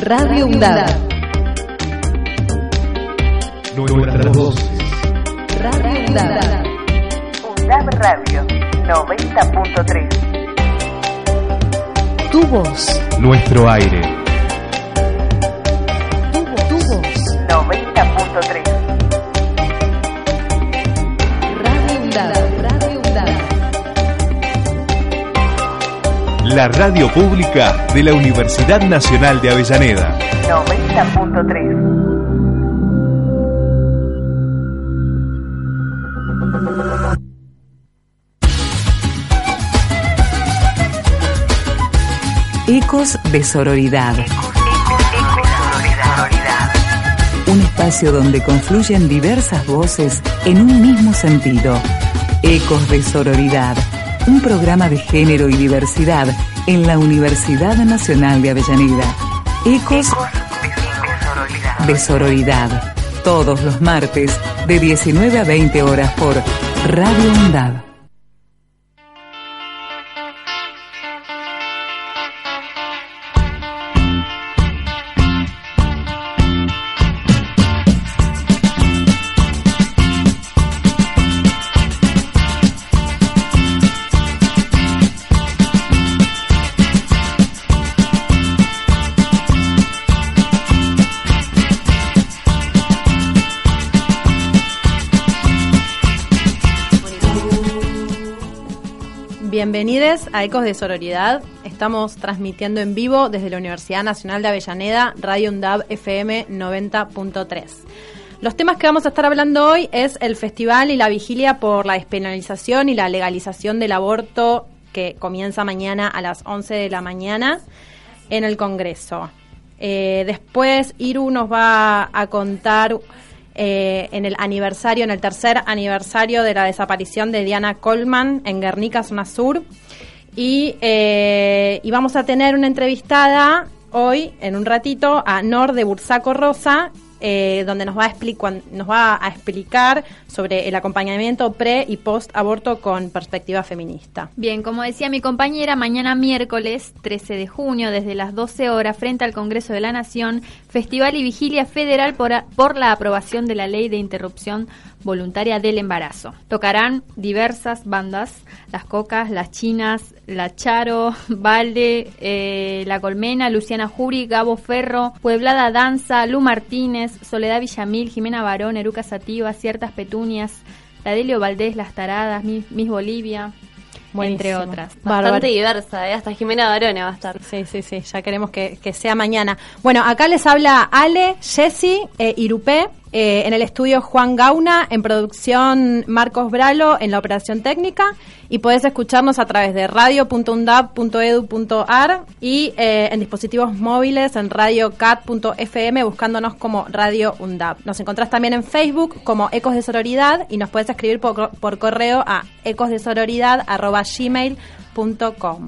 Radio UNDAD. Nuestras voces. Radio UNDAD. UNDAB Radio 90.3. Tu voz. Nuestro aire. La radio pública de la Universidad Nacional de Avellaneda. 90.3. Ecos de Sororidad. Un espacio donde confluyen diversas voces en un mismo sentido. Ecos de Sororidad. Un programa de género y diversidad en la Universidad Nacional de Avellaneda. Ecos de Sororidad. Todos los martes de 19 a 20 horas por Radio UNDAD. A Ecos de Sororidad. Estamos transmitiendo en vivo desde la Universidad Nacional de Avellaneda, Radio UNDAB FM 90.3. Los temas que vamos a estar hablando hoy es el festival y la vigilia por la despenalización y la legalización del aborto que comienza mañana a las 11 de la mañana en el Congreso. Eh, después Iru nos va a contar eh, en el aniversario, en el tercer aniversario de la desaparición de Diana Coleman en Guernica, zona sur. Y, eh, y vamos a tener una entrevistada hoy, en un ratito, a Nor de Bursaco Rosa, eh, donde nos va, a nos va a explicar sobre el acompañamiento pre y post aborto con perspectiva feminista. Bien, como decía mi compañera, mañana miércoles 13 de junio, desde las 12 horas, frente al Congreso de la Nación, Festival y Vigilia Federal por, por la aprobación de la Ley de Interrupción Voluntaria del Embarazo. Tocarán diversas bandas, Las Cocas, Las Chinas, La Charo, Valde, eh, La Colmena, Luciana Juri, Gabo Ferro, Pueblada Danza, Lu Martínez, Soledad Villamil, Jimena Barón, Eruca Sativa, Ciertas Petunias, la Delio Valdés, Las Taradas, Miss, Miss Bolivia, entre otras. Bárbaro. Bastante diversa, ¿eh? hasta Jimena Barona va a estar. Sí, sí, sí, ya queremos que, que sea mañana. Bueno, acá les habla Ale, Jessy, eh, Irupé, eh, en el estudio Juan Gauna, en producción Marcos Bralo, en la operación técnica, y podés escucharnos a través de radio.undab.edu.ar y eh, en dispositivos móviles en radiocat.fm buscándonos como Radio UNDAB. Nos encontrás también en Facebook como Ecos de Sororidad y nos puedes escribir por, por correo a ecosdesororidad.gmail.com.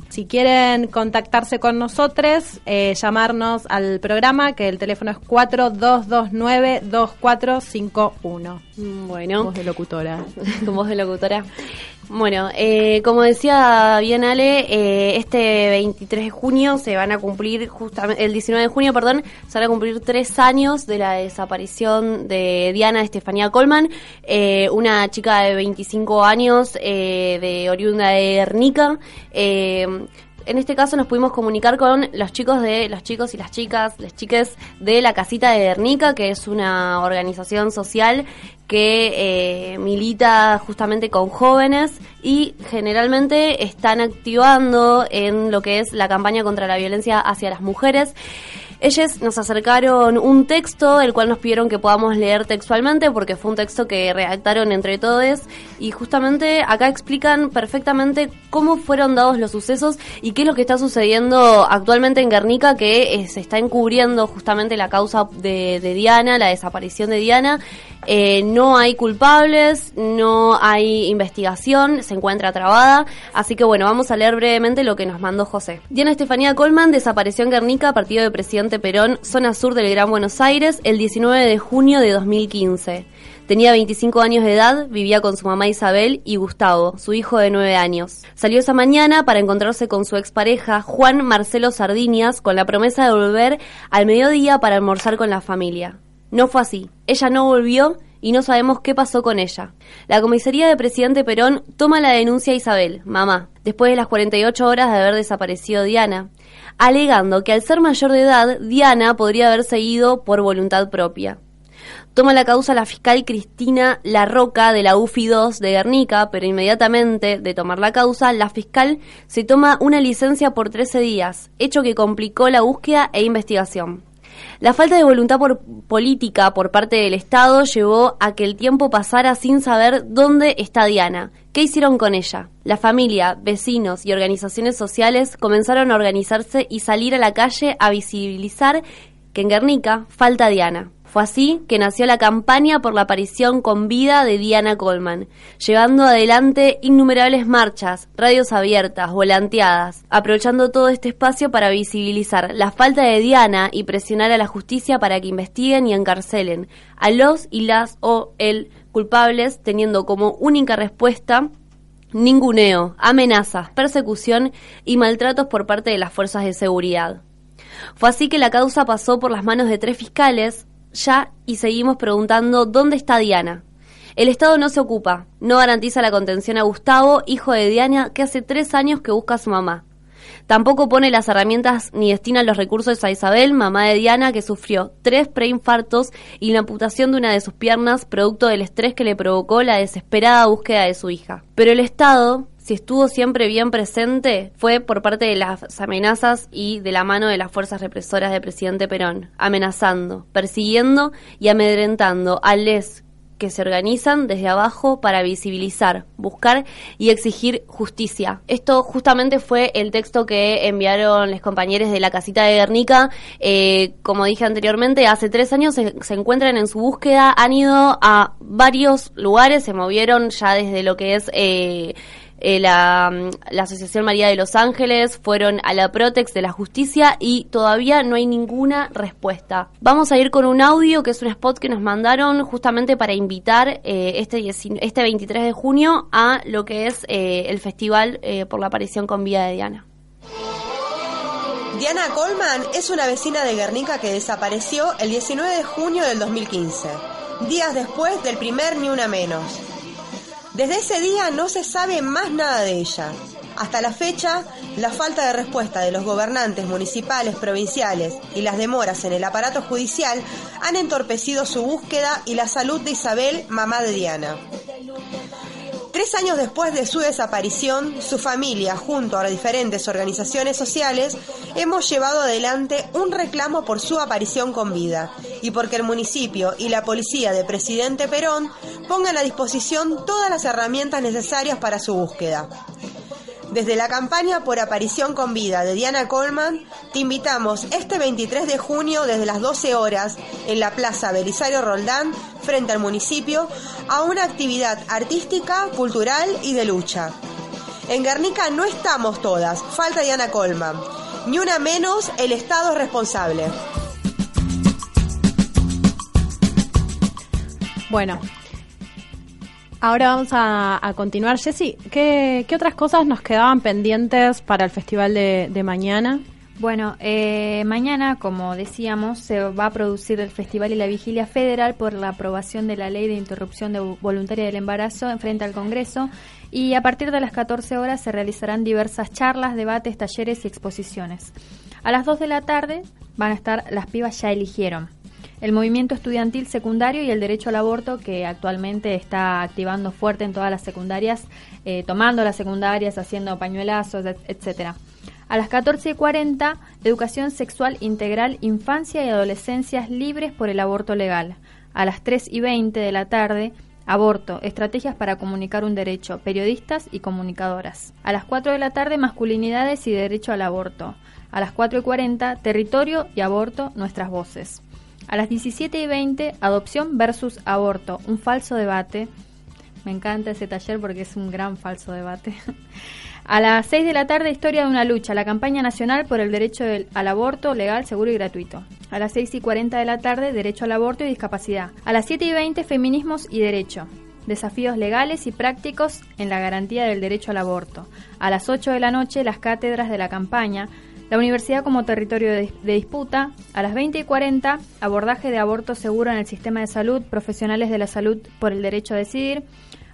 Si quieren contactarse con nosotros, eh, llamarnos al programa, que el teléfono es 4229-2451. Bueno, Voz de locutora. tu voz de locutora. Bueno, eh, como decía bien Ale, eh, este 23 de junio se van a cumplir, justamente, el 19 de junio, perdón, se van a cumplir tres años de la desaparición de Diana Estefanía Colman, eh, una chica de 25 años, eh, de oriunda de Guernica. En este caso nos pudimos comunicar con los chicos de los chicos y las chicas, las chiques de la casita de Guernica, que es una organización social que eh, milita justamente con jóvenes y generalmente están activando en lo que es la campaña contra la violencia hacia las mujeres. Ellos nos acercaron un texto, el cual nos pidieron que podamos leer textualmente, porque fue un texto que redactaron entre todos, y justamente acá explican perfectamente cómo fueron dados los sucesos y qué es lo que está sucediendo actualmente en Guernica, que eh, se está encubriendo justamente la causa de, Diana, la desaparición de Diana. Eh, no hay culpables, no hay investigación, se encuentra trabada. Así que bueno, vamos a leer brevemente lo que nos mandó José. Diana Estefanía Colman desapareció en Guernica, partido de Presidente Perón, zona sur del Gran Buenos Aires, el 19 de junio de 2015. Tenía 25 años de edad, vivía con su mamá Isabel y Gustavo, su hijo de 9 años. Salió esa mañana para encontrarse con su expareja, Juan Marcelo Sardiñas, con la promesa de volver al mediodía para almorzar con la familia. No fue así. Ella no volvió y no sabemos qué pasó con ella. La comisaría de presidente Perón toma la denuncia a Isabel, mamá, después de las 48 horas de haber desaparecido Diana, alegando que al ser mayor de edad, Diana podría haberse ido por voluntad propia. Toma la causa la fiscal Cristina Larroca de la UFI 2 de Guernica, pero inmediatamente de tomar la causa, la fiscal se toma una licencia por 13 días, hecho que complicó la búsqueda e investigación. La falta de voluntad por política por parte del Estado llevó a que el tiempo pasara sin saber dónde está Diana. ¿Qué hicieron con ella? La familia, vecinos y organizaciones sociales comenzaron a organizarse y salir a la calle a visibilizar que en Guernica falta Diana. Fue así que nació la campaña por la aparición con vida de Diana Coleman, llevando adelante innumerables marchas, radios abiertas, volanteadas, aprovechando todo este espacio para visibilizar la falta de Diana y presionar a la justicia para que investiguen y encarcelen a los y las o el culpables, teniendo como única respuesta ninguneo, amenazas, persecución y maltratos por parte de las fuerzas de seguridad. Fue así que la causa pasó por las manos de tres fiscales, ya y seguimos preguntando dónde está Diana. El Estado no se ocupa, no garantiza la contención a Gustavo, hijo de Diana, que hace tres años que busca a su mamá. Tampoco pone las herramientas ni destina los recursos a Isabel, mamá de Diana, que sufrió tres preinfartos y la amputación de una de sus piernas, producto del estrés que le provocó la desesperada búsqueda de su hija. Pero el Estado, si estuvo siempre bien presente, fue por parte de las amenazas y de la mano de las fuerzas represoras del presidente Perón, amenazando, persiguiendo y amedrentando a les que se organizan desde abajo para visibilizar, buscar y exigir justicia. Esto justamente fue el texto que enviaron los compañeros de la casita de Guernica. Eh, como dije anteriormente, hace tres años se, se, encuentran en su búsqueda, han ido a varios lugares, se movieron ya desde lo que es... Eh, eh, la, Asociación María de los Ángeles, fueron a la Protex de la Justicia y todavía no hay ninguna respuesta. Vamos a ir con un audio que es un spot que nos mandaron justamente para invitar eh, este, este 23 de junio a lo que es eh, el festival por la aparición con vida de Diana. Diana Coleman es una vecina de Guernica que desapareció el 19 de junio del 2015, días después del primer Ni Una Menos. Desde ese día no se sabe más nada de ella. Hasta la fecha, la falta de respuesta de los gobernantes municipales, provinciales y las demoras en el aparato judicial han entorpecido su búsqueda y la salud de Isabel, mamá de Diana. Tres años después de su desaparición, su familia, junto a las diferentes organizaciones sociales, hemos llevado adelante un reclamo por su aparición con vida y porque el municipio y la policía de Presidente Perón pongan a disposición todas las herramientas necesarias para su búsqueda. Desde la campaña por aparición con vida de Diana Coleman, te invitamos este 23 de junio desde las 12 horas en la Plaza Belisario Roldán, frente al municipio, a una actividad artística, cultural y de lucha. En Guernica no estamos todas, falta Diana Coleman. Ni una menos, el Estado es responsable. Bueno, Ahora vamos a, continuar. Jessy, ¿qué, ¿qué, otras cosas nos quedaban pendientes para el festival de, mañana? Bueno, eh, mañana, como decíamos, se va a producir el festival y la vigilia federal por la aprobación de la ley de interrupción de voluntaria del embarazo en frente al Congreso y a partir de las 14 horas se realizarán diversas charlas, debates, talleres y exposiciones. A las 2 de la tarde van a estar Las pibas ya eligieron el movimiento estudiantil secundario y el derecho al aborto que actualmente está activando fuerte en todas las secundarias, eh, tomando las secundarias, haciendo pañuelazos, etcétera. A las 14.40, Educación Sexual Integral, Infancia y Adolescencias Libres por el Aborto Legal. A las 3.20 de la tarde, Aborto, estrategias para comunicar un derecho, periodistas y comunicadoras. A las 4 de la tarde, masculinidades y derecho al aborto. A las 4.40, territorio y aborto, nuestras voces. A las 17 y 20, adopción versus aborto, un falso debate. Me encanta ese taller porque es un gran falso debate. A las 6 de la tarde, Historia de una lucha, la campaña nacional por el derecho al aborto legal, seguro y gratuito. A las 6 y 40 de la tarde, Derecho al aborto y discapacidad. A las 7 y 20, Feminismos y Derecho. Desafíos legales y prácticos en la garantía del derecho al aborto. A las 8 de la noche, las cátedras de la campaña. La universidad como territorio de, de disputa. A las 20 y 40, abordaje de aborto seguro en el sistema de salud, profesionales de la salud por el derecho a decidir.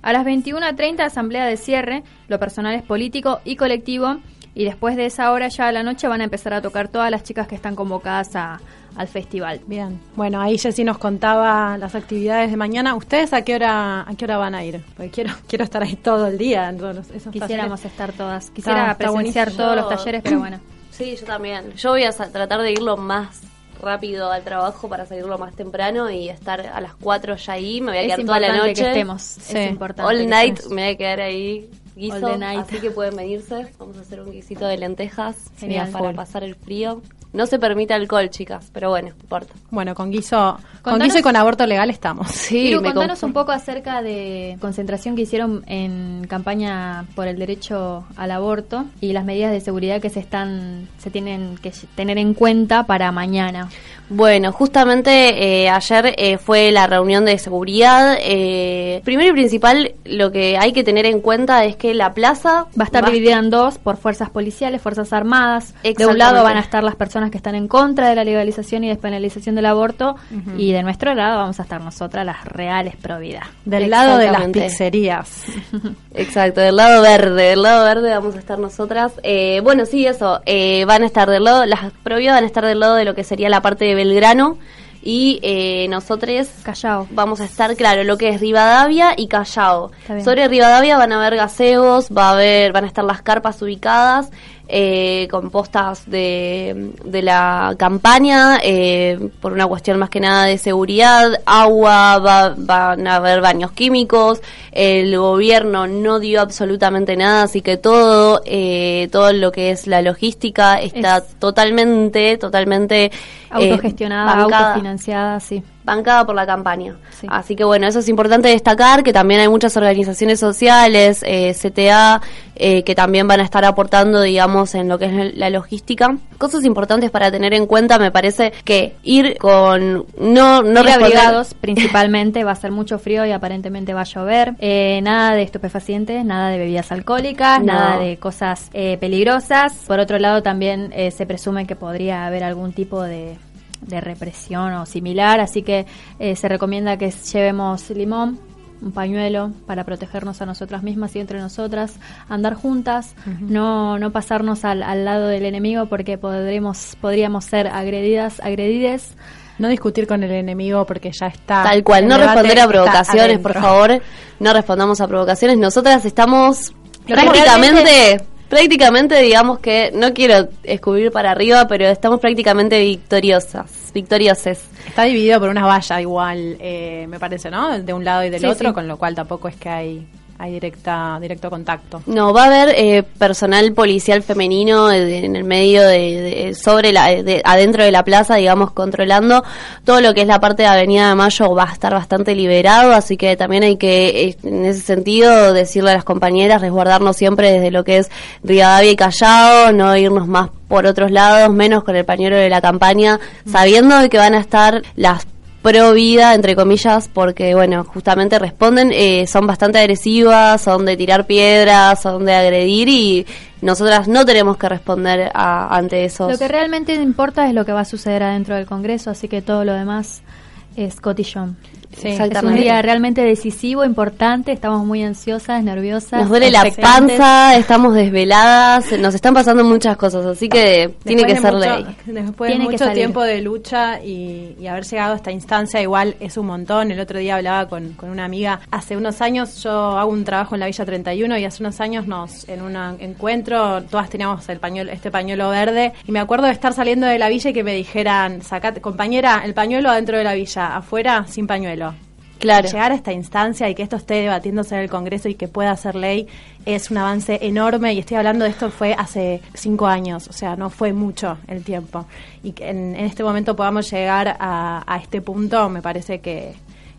A las 21.30, asamblea de cierre, lo personal es político y colectivo. Y después de esa hora ya a la noche van a empezar a tocar todas las chicas que están convocadas a- al festival. Bien. Bueno, ahí Jessy nos contaba las actividades de mañana. ¿Ustedes a qué hora a qué hora van a ir? Porque quiero quiero estar ahí todo el día en todos los- esos Quisiéramos talleres. estar todas. Quisiera está presenciar buenísimo. todos los talleres, pero bueno. Sí, yo también. Yo voy a tratar de ir lo más rápido al trabajo para salir lo más temprano y estar a las 4 ya ahí. Me voy a Es quedar toda la noche. que estemos. Sí. Es importante. All night estemos. me voy a quedar ahí guiso, All the night. así que pueden venirse. Vamos a hacer un guisito de lentejas Genial. para pasar el frío. No se permite alcohol, chicas, pero bueno, no importa. Bueno, con guiso, con guiso y con aborto legal estamos. Sí, Iru, me contanos un poco acerca de concentración que hicieron en campaña por el derecho al aborto y las medidas de seguridad que se están se tienen que tener en cuenta para mañana. Bueno, justamente eh, ayer eh, fue la reunión de seguridad. Eh, primero y principal, lo que hay que tener en cuenta es que la plaza Va a estar dividida en dos por fuerzas policiales, fuerzas armadas. De un lado van a estar las personas que están en contra de la legalización y despenalización del aborto y de nuestro lado vamos a estar nosotras las reales pro vida. Del lado de las pizzerías. Exacto, del lado verde, del lado verde vamos a estar nosotras. Eh, bueno, sí, eso, eh, van a estar del lado, las prohibidas van a estar del lado de lo que sería la parte de Belgrano y eh, nosotros Callao. vamos a estar, claro, lo que es Rivadavia y Callao. Sobre Rivadavia van a haber gaseos, va a haber, van a estar las carpas ubicadas eh, con postas de, de la campaña eh, por una cuestión más que nada de seguridad, agua, va- van a haber baños químicos, el gobierno no dio absolutamente nada, así que todo, eh, todo lo que es la logística está Es- totalmente, totalmente eh, Autogestionada, autofinanciada, sí. Bancada por la campaña. Sí. Así que bueno, eso es importante destacar, que también hay muchas organizaciones sociales, eh, CTA, eh, que también van a estar aportando, digamos, en lo que es la logística. Cosas importantes para tener en cuenta, me parece que ir con... No, no abrigados principalmente, va a ser mucho frío y aparentemente va a llover. Eh, nada de estupefacientes, nada de bebidas alcohólicas, No. nada de cosas eh, peligrosas. Por otro lado, también eh, se presume que podría haber algún tipo de, de represión o similar, así que eh, se recomienda que llevemos limón. Un pañuelo para protegernos a nosotras mismas y entre nosotras, andar juntas, no, no pasarnos al, al lado del enemigo porque podremos, podríamos ser agredidas, agredides. No discutir con el enemigo porque ya está. Tal cual, no responder a provocaciones, por favor. No respondamos a provocaciones. Nosotras estamos prácticamente, realmente- prácticamente digamos que, no quiero escupir para arriba, pero estamos prácticamente victoriosas, victorioses. Está dividido por una valla igual, eh, me parece, ¿no? De un lado y del Sí, otro, sí. con lo cual tampoco es que hay, hay directa, directo contacto. No, va a haber eh, personal policial femenino de- en el medio de, de- sobre la, de- adentro de la plaza, digamos, controlando todo lo que es la parte de Avenida de Mayo va a estar bastante liberado, así que también hay que, eh, en ese sentido, decirle a las compañeras, resguardarnos siempre desde lo que es Rivadavia y Callao, no irnos más por otros lados, menos con el pañuelo de la campaña, sabiendo de que van a estar las pro vida, entre comillas, porque, bueno, justamente responden, eh, son bastante agresivas, son de tirar piedras, son de agredir y nosotras no tenemos que responder a- ante esos. Lo que realmente importa es lo que va a suceder adentro del Congreso, así que todo lo demás cotillón. Sí, Es un día realmente decisivo, importante, estamos muy ansiosas, nerviosas. Nos duele la panza, estamos desveladas, nos están pasando muchas cosas, así que tiene que ser de mucho- ley. Después Tiene de mucho tiempo de lucha y, y haber llegado a esta instancia, igual es un montón. El otro día hablaba con, con una amiga. Hace unos años yo hago un trabajo en la Villa 31 y hace unos años nos en un encuentro todas teníamos el pañuelo, este pañuelo verde y me acuerdo de estar saliendo de la villa y que me dijeran, sacate, compañera, el pañuelo adentro de la villa, afuera sin pañuelo. Claro. Llegar a esta instancia y que esto esté debatiéndose en el Congreso y que pueda ser ley es un avance enorme y estoy hablando de esto fue hace cinco años, o sea, no fue mucho el tiempo. Y que en, en este momento podamos llegar a, a este punto, me parece que,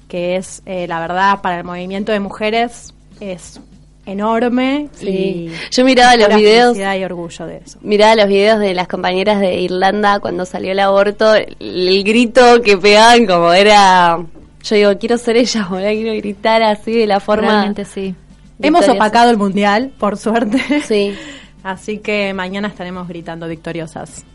que es, eh, la verdad, para el movimiento de mujeres es enorme Sí. y Yo miraba los videos y orgullo de eso. Miraba los videos de las compañeras de Irlanda cuando salió el aborto, el, el grito que pegaban como era... Yo digo, quiero ser ella, boludo, quiero gritar así de la forma... Realmente sí. Hemos opacado el mundial, por suerte. Sí. Así que mañana estaremos gritando victoriosas.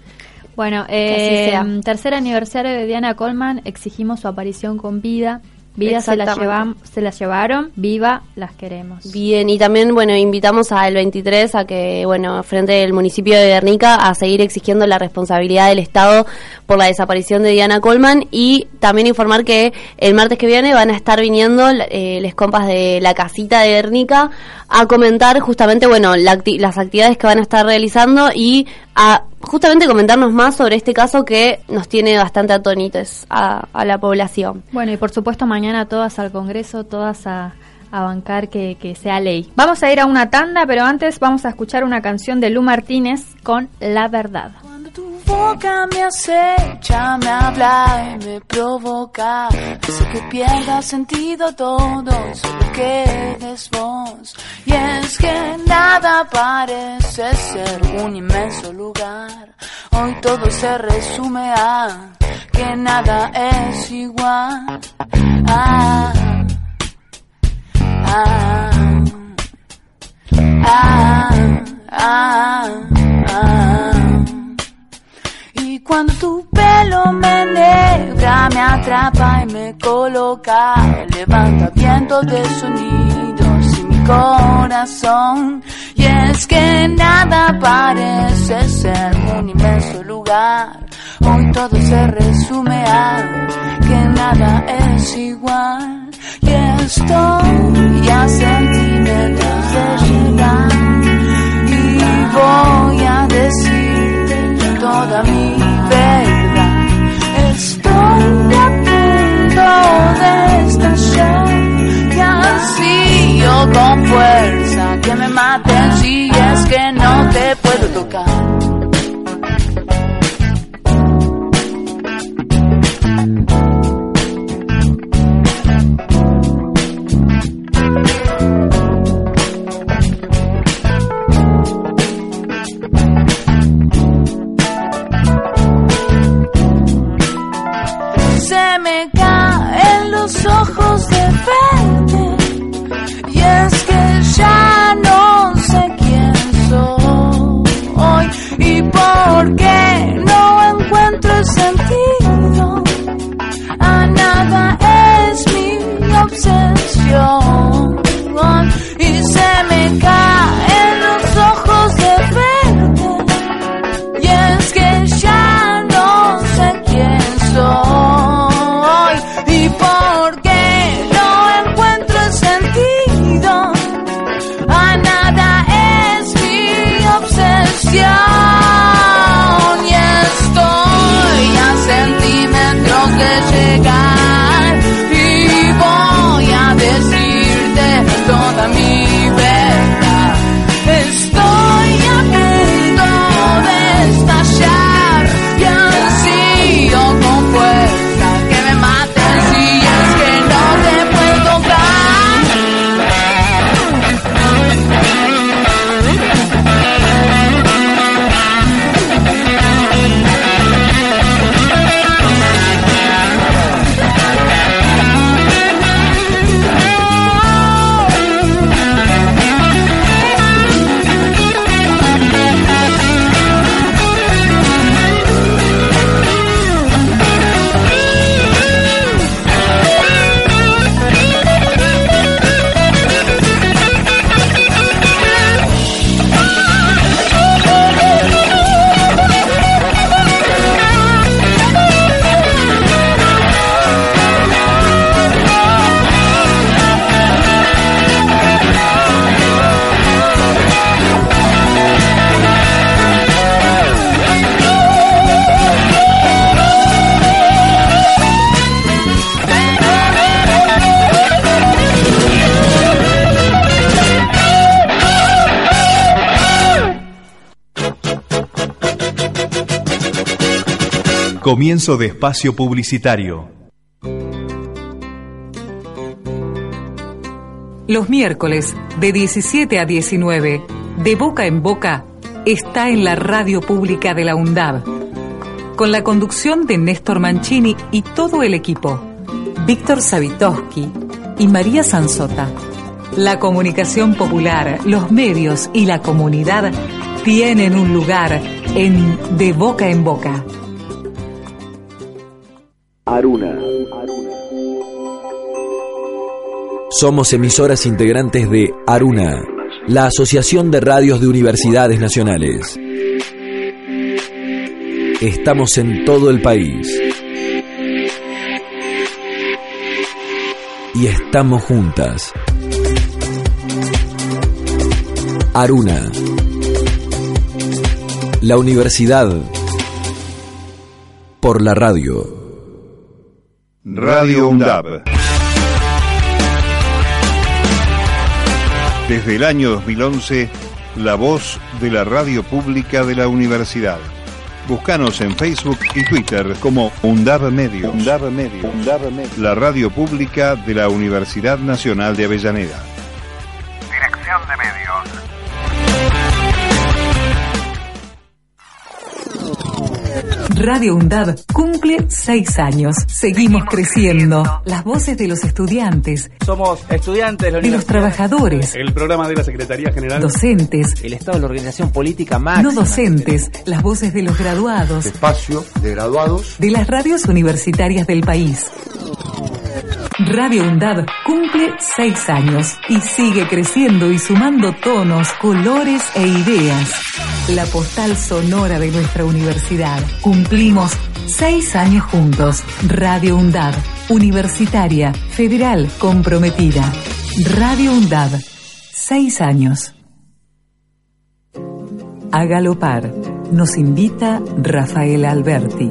Bueno, eh, tercer aniversario de Diana Coleman, exigimos su aparición con vida. Vida se la, llevam- se la llevaron, viva, las queremos. Bien, y también, bueno, invitamos al 23 a que, bueno, frente del municipio de Guernica, a seguir exigiendo la responsabilidad del Estado por la desaparición de Diana Coleman y también informar que el martes que viene van a estar viniendo eh, les compas de la casita de Guernica a comentar justamente, bueno, la acti- las actividades que van a estar realizando y a justamente comentarnos más sobre este caso que nos tiene bastante atónitos a, a la población. Bueno, y por supuesto mañana todas al Congreso, todas a, bancar que sea ley. Vamos a ir a una tanda, pero antes vamos a escuchar una canción de Lu Martínez con La Verdad. Boca me acecha, me habla y me provoca, hace que pierda sentido todo, solo quedes vos. Y es que nada parece ser un inmenso lugar. Hoy todo se resume a que nada es igual. Ah, ah, ah, ah, ah. Y cuando tu pelo me negra, me atrapa y me coloca, levanta vientos de sonidos y mi corazón. Y es que nada parece ser un inmenso lugar. Hoy todo se resume a que nada es igual. Y estoy a centímetros de llegar. Y voy a decirte toda mi Y así yo con fuerza que me maten si es que no te puedo tocar. Comienzo de espacio publicitario. Los miércoles, de 17 a 19, de boca en boca, está en la radio pública de la UNDAB. Con la conducción de Néstor Mancini y todo el equipo. Víctor Savitoski y María Sanzota. La comunicación popular, los medios y la comunidad tienen un lugar en De Boca en Boca. Aruna. Somos emisoras integrantes de Aruna, la Asociación de Radios de Universidades Nacionales. Estamos en todo el país. Y estamos juntas. Aruna. La universidad por la radio. Radio UNDAB. Desde el año 2011, la voz de la radio pública de la universidad. Búscanos en Facebook y Twitter como UNDAB Medios. UNDAB Medios. La radio pública de la Universidad Nacional de Avellaneda. Radio UNDAB cumple seis años. Seguimos creciendo. Las voces de los estudiantes, Somos estudiantes de la de los trabajadores, El programa de la Secretaría General. docentes, El Estado de la Organización Política no máxima. docentes, las voces de los graduados, espacio de graduados de las radios universitarias del país. Radio UNDAB cumple seis años y sigue creciendo y sumando tonos, colores e ideas. La postal sonora de nuestra universidad. Cumplimos seis años juntos. Radio UNDAB, universitaria, federal, comprometida. Radio UNDAB, seis años. A galopar nos invita Rafael Alberti.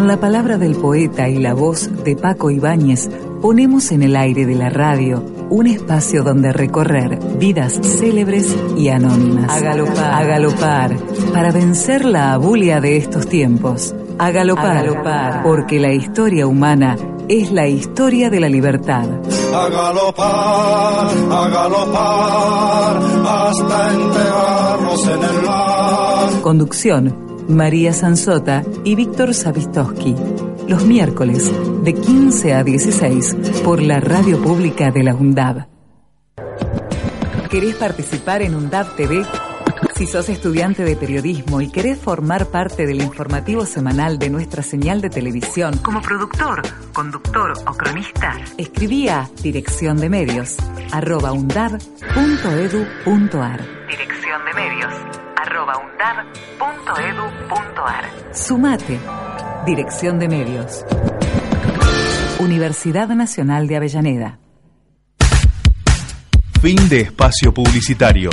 Con la palabra del poeta y la voz de Paco Ibáñez, ponemos en el aire de la radio un espacio donde recorrer vidas célebres y anónimas. A galopar, a galopar, para vencer la abulia de estos tiempos. A galopar, a galopar, porque la historia humana es la historia de la libertad. a galopar, a galopar, hasta enterrarnos en el mar. Conducción, María Sanzota y Víctor Savistowski. Los miércoles, de 15 a 16, por la radio pública de la UNDAB. ¿Querés participar en UNDAB TV? Si sos estudiante de periodismo y querés formar parte del informativo semanal de nuestra señal de televisión como productor, conductor o cronista, escribí a dirección de medios arroba arroba undab.edu.ar. Sumate. Dirección de medios. Universidad Nacional de Avellaneda. Fin de espacio publicitario.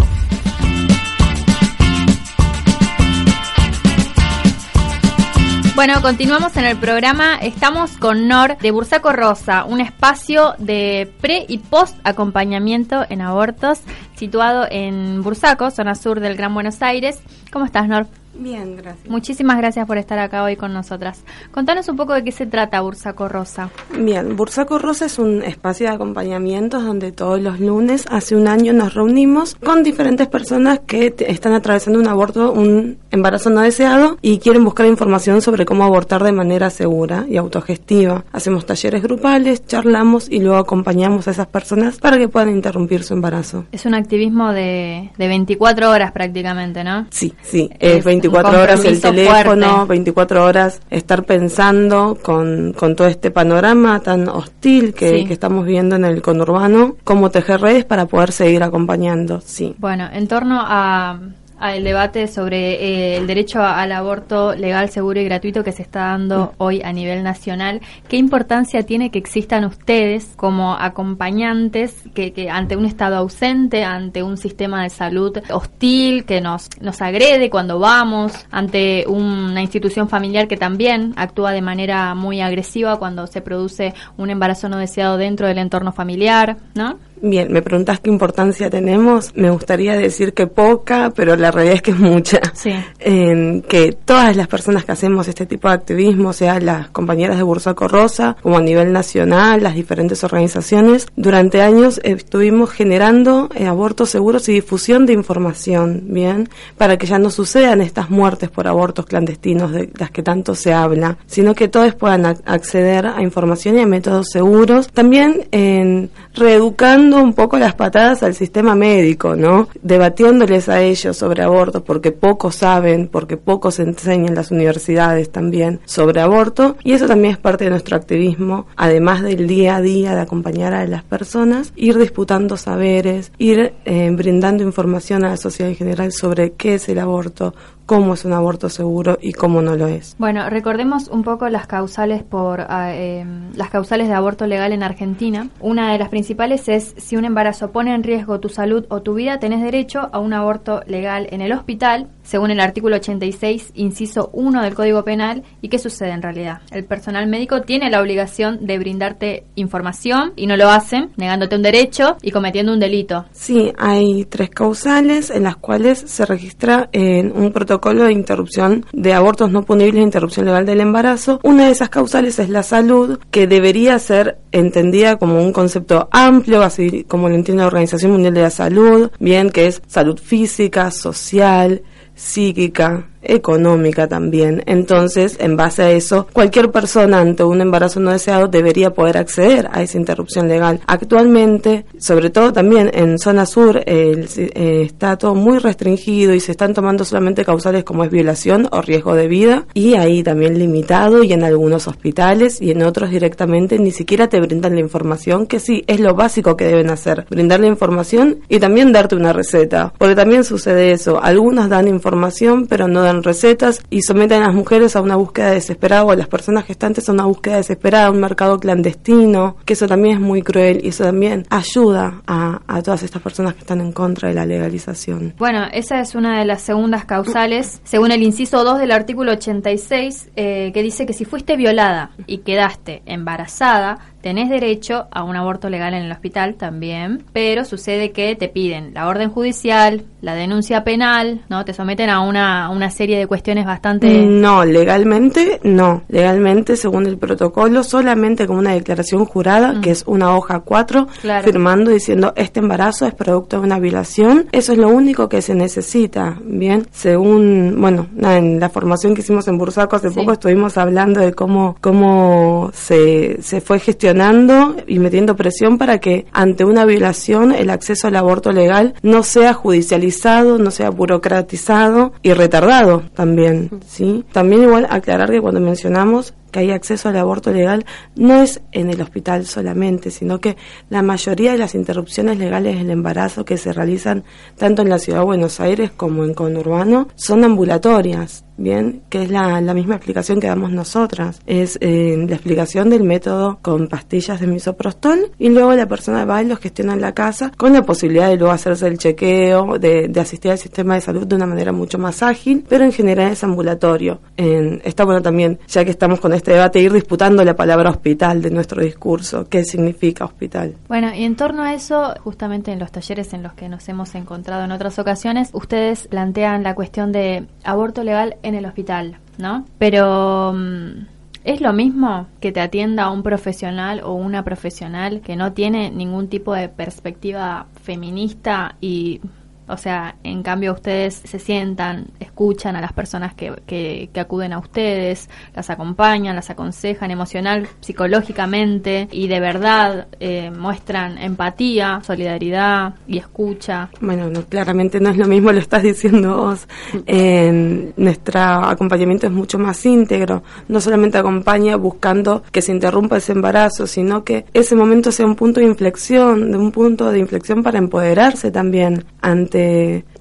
Bueno, continuamos en el programa. Estamos con NOR de Bursaco Rosa, un espacio de pre y post acompañamiento en abortos situado en Bursaco, zona sur del Gran Buenos Aires. ¿Cómo estás, Nor? Bien, gracias. Muchísimas gracias por estar acá hoy con nosotras. Contanos un poco de qué se trata Bursaco Rosa. Bien, Bursaco Rosa es un espacio de acompañamientos donde todos los lunes, hace un año, nos reunimos con diferentes personas que están atravesando un aborto, un embarazo no deseado y quieren buscar información sobre cómo abortar de manera segura y autogestiva. Hacemos talleres grupales, charlamos y luego acompañamos a esas personas para que puedan interrumpir su embarazo. Es un activismo de, de 24 horas prácticamente, ¿no? Sí, sí, es Es 24 un horas el teléfono, fuerte. 24 horas estar pensando con, con todo este panorama tan hostil que, Sí. que estamos viendo en el conurbano, cómo tejer redes para poder seguir acompañando, sí. Bueno, en torno a al debate sobre eh, el derecho al aborto legal, seguro y gratuito que se está dando hoy a nivel nacional, ¿qué importancia tiene que existan ustedes como acompañantes que, que ante un Estado ausente, ante un sistema de salud hostil que nos, nos agrede cuando vamos, ante una institución familiar que también actúa de manera muy agresiva cuando se produce un embarazo no deseado dentro del entorno familiar, ¿no? Bien, me preguntás qué importancia tenemos. Me gustaría decir que poca, pero la realidad es que es mucha. Sí. En que todas las personas que hacemos este tipo de activismo, sea las compañeras de Bursaco Rosa, como a nivel nacional, las diferentes organizaciones, durante años estuvimos generando eh, abortos seguros y difusión de información, bien, para que ya no sucedan estas muertes por abortos clandestinos de las que tanto se habla, sino que todos puedan ac- acceder a información y a métodos seguros. También en reeducando un poco las patadas al sistema médico, ¿no? Debatiéndoles a ellos sobre aborto, porque poco saben, porque poco se enseña en las universidades también sobre aborto, y eso también es parte de nuestro activismo, además del día a día de acompañar a las personas, ir disputando saberes, ir eh, brindando información a la sociedad en general sobre qué es el aborto, cómo es un aborto seguro y cómo no lo es. Bueno, recordemos un poco las causales por ah, eh, las causales de aborto legal en Argentina. Una de las principales es si un embarazo pone en riesgo tu salud o tu vida, tenés derecho a un aborto legal en el hospital, según el artículo 86, inciso 1 del Código Penal. ¿Y qué sucede en realidad? El personal médico tiene la obligación de brindarte información y no lo hacen, negándote un derecho y cometiendo un delito. Sí, hay tres causales en las cuales se registra en un protocolo de interrupción de abortos no punibles interrupción legal del embarazo. Una de esas causales es la salud, que debería ser entendida como un concepto amplio, así como lo entiende la Organización Mundial de la Salud, bien que es salud física, social, psíquica, económica también. Entonces, en base a eso, cualquier persona ante un embarazo no deseado debería poder acceder a esa interrupción legal. Actualmente, sobre todo también en zona sur, el, eh, está todo muy restringido y se están tomando solamente causales como es violación o riesgo de vida y ahí también limitado y en algunos hospitales y en otros directamente ni siquiera te brindan la información que sí es lo básico que deben hacer, brindar la información y también darte una receta, porque también sucede eso, algunos dan información pero no recetas y someten a las mujeres a una búsqueda desesperada o a las personas gestantes a una búsqueda desesperada, a un mercado clandestino, que eso también es muy cruel y eso también ayuda a, a todas estas personas que están en contra de la legalización. Bueno, esa es una de las segundas causales, según el inciso 2 del artículo 86, eh, que dice que si fuiste violada y quedaste embarazada, tenés derecho a un aborto legal en el hospital también, pero sucede que te piden la orden judicial, la denuncia penal, ¿no? Te someten a una, una serie de cuestiones bastante... No, legalmente no. Legalmente, según el protocolo, solamente con una declaración jurada, Mm. que es una hoja 4, Claro. firmando diciendo este embarazo es producto de una violación. Eso es lo único que se necesita, ¿bien? Según, bueno, en la formación que hicimos en Bursaco hace Sí. poco estuvimos hablando de cómo, cómo se, se fue gestionando y metiendo presión para que ante una violación el acceso al aborto legal no sea judicializado, no sea burocratizado y retardado también, ¿sí? También igual aclarar que cuando mencionamos que hay acceso al aborto legal no es en el hospital solamente, sino que la mayoría de las interrupciones legales del embarazo que se realizan tanto en la ciudad de Buenos Aires como en conurbano son ambulatorias, bien, que es la, misma explicación que damos nosotras. Es eh, la explicación del método con pastillas de misoprostol y luego la persona va y lo gestiona en la casa con la posibilidad de luego hacerse el chequeo, de, de asistir al sistema de salud de una manera mucho más ágil, pero en general es ambulatorio. En- está bueno también, ya que estamos con este debate, ir disputando la palabra hospital de nuestro discurso. ¿Qué significa hospital? Bueno, y en torno a eso, justamente en los talleres en los que nos hemos encontrado en otras ocasiones, ustedes plantean la cuestión de aborto legal en el hospital, ¿no? Pero mm, ¿es lo mismo que te atienda un profesional o una profesional que no tiene ningún tipo de perspectiva feminista y o sea, en cambio ustedes se sientan, escuchan a las personas que, que, acuden a ustedes, las acompañan, las aconsejan emocional, psicológicamente y de verdad eh, muestran empatía, solidaridad y escucha. Bueno, no, claramente no es lo mismo, lo estás diciendo vos. En nuestro acompañamiento es mucho más íntegro. No solamente acompaña buscando que se interrumpa ese embarazo, sino que ese momento sea un punto de inflexión, de un punto de inflexión para empoderarse también ante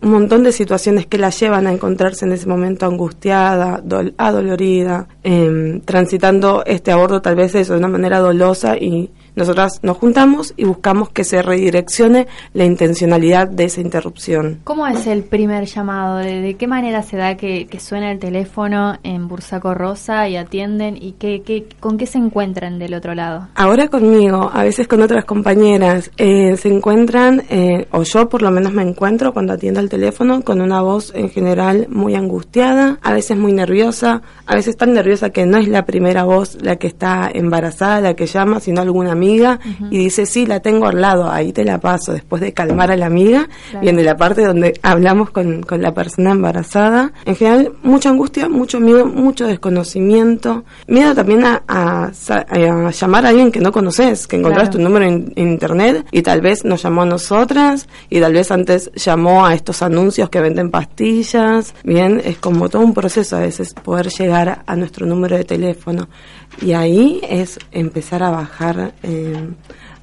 un montón de situaciones que la llevan a encontrarse en ese momento angustiada, dol- adolorida, em, transitando este aborto tal vez eso de una manera dolosa y nosotras nos juntamos y buscamos que se redireccione la intencionalidad de esa interrupción. ¿Cómo es el primer llamado? ¿De, de qué manera se da que, que suena el teléfono en Bursaco Rosa y atienden? ¿Y qué, qué, con qué se encuentran del otro lado? Ahora conmigo, a veces con otras compañeras, eh, se encuentran, eh, o yo por lo menos me encuentro cuando atiendo el teléfono con una voz en general muy angustiada, a veces muy nerviosa, a veces tan nerviosa que no es la primera voz la que está embarazada, la que llama, sino alguna amiga y dice, sí, la tengo al lado, ahí te la paso. Después de calmar a la amiga, Claro. viene la parte donde hablamos con, con la persona embarazada. En general, mucha angustia, mucho miedo, mucho desconocimiento. Miedo también a, a a llamar a alguien que no conoces, que encontraste Claro. tu número en, en internet y tal vez nos llamó a nosotras y tal vez antes llamó a estos anuncios que venden pastillas. Bien, es como todo un proceso a veces poder llegar a nuestro número de teléfono. Y ahí es empezar a bajar. eh,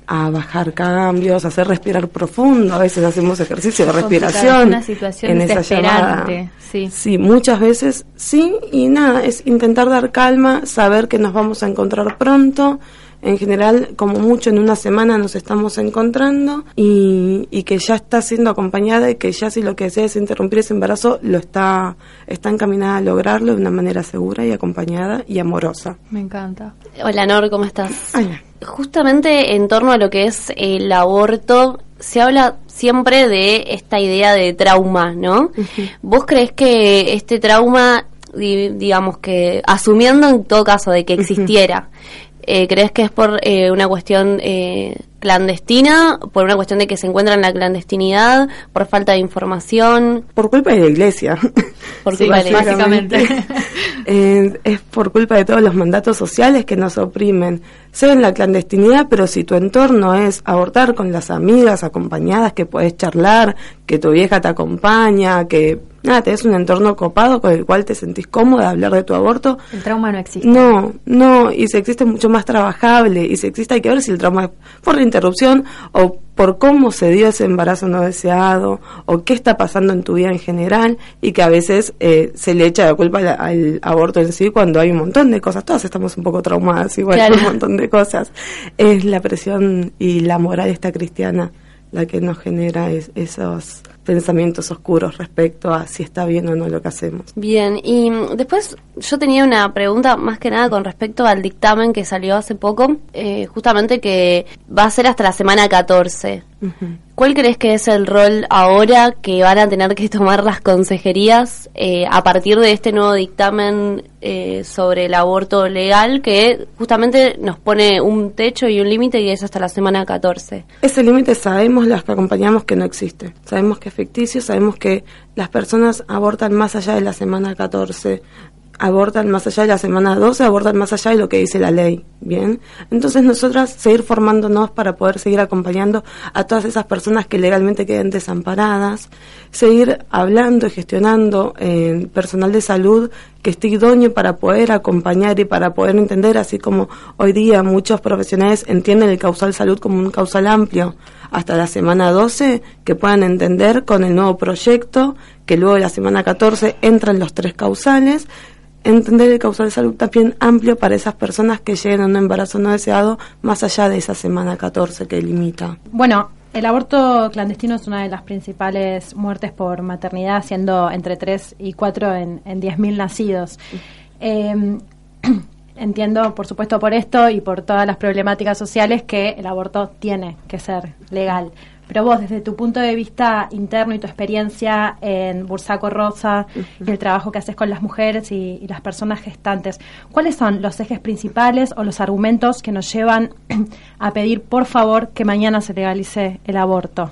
a bajar cambios, hacer respirar profundo, a veces hacemos ejercicio de respiración una situación en esa llamada. sí. Sí, muchas veces sí, y nada, es intentar dar calma, saber que nos vamos a encontrar pronto. En general, como mucho en una semana nos estamos encontrando y, y que ya está siendo acompañada y que ya si lo que desea es interrumpir ese embarazo, lo está, está encaminada a lograrlo de una manera segura y acompañada y amorosa. Me encanta. Hola Nor, ¿cómo estás? Hola. Justamente en torno a lo que es el aborto, se habla siempre de esta idea de trauma, ¿no? ¿Vos crees que este trauma, di- digamos que, asumiendo en todo caso de que existiera, eh, ¿crees que es por eh, una cuestión eh, clandestina, por una cuestión de que se encuentra en la clandestinidad, por falta de información? Por culpa de la iglesia. Por Sí, culpa de la iglesia. básicamente. Eh, es por culpa de todos los mandatos sociales que nos oprimen, sea en la clandestinidad, pero si tu entorno es abortar con las amigas acompañadas, que puedes charlar, que tu vieja te acompaña, que nada, tenés un entorno copado con el cual te sentís cómoda de hablar de tu aborto, El trauma no existe. no, no, y si existe es mucho más trabajable, y si existe hay que ver si el trauma es por la interrupción o por cómo se dio ese embarazo no deseado, o qué está pasando en tu vida en general, y que a veces eh, se le echa la culpa al, al aborto en sí cuando hay un montón de cosas, todas estamos un poco traumadas igual Claro. un montón de cosas. Es la presión y la moral esta cristiana la que nos genera es- esos pensamientos oscuros respecto a si está bien o no lo que hacemos. Bien, y después yo tenía una pregunta más que nada con respecto al dictamen que salió hace poco, eh, justamente que va a ser hasta la semana 14. ¿Cuál crees que es el rol ahora que van a tener que tomar las consejerías eh, a partir de este nuevo dictamen eh, sobre el aborto legal que justamente nos pone un techo y un límite y es hasta la semana 14? Ese límite sabemos las que acompañamos que no existe. Sabemos que es ficticio, sabemos que las personas abortan más allá de la semana 14, abortan más allá de la semana 12, abortan más allá de lo que dice la ley. Bien. Entonces nosotras seguir formándonos para poder seguir acompañando a todas esas personas que legalmente queden desamparadas, seguir hablando y gestionando eh, personal de salud que esté idóneo para poder acompañar y para poder entender, así como hoy día muchos profesionales entienden el causal salud como un causal amplio, hasta la semana 12, que puedan entender con el nuevo proyecto, que luego de la semana 14 entran los tres causales, entender el causal salud también amplio para esas personas que lleguen a un embarazo no deseado más allá de esa semana 14 que limita. Bueno, el aborto clandestino es una de las principales muertes por maternidad, siendo entre 3 y 4 en, en 10.000 nacidos. Eh, entiendo, por supuesto, por esto y por todas las problemáticas sociales que el aborto tiene que ser legal. Pero vos, desde tu punto de vista interno y tu experiencia en Bursaco Rosa y el trabajo que haces con las mujeres y, las personas gestantes, ¿cuáles son los ejes principales o los argumentos que nos llevan a pedir, por favor, que mañana se legalice el aborto?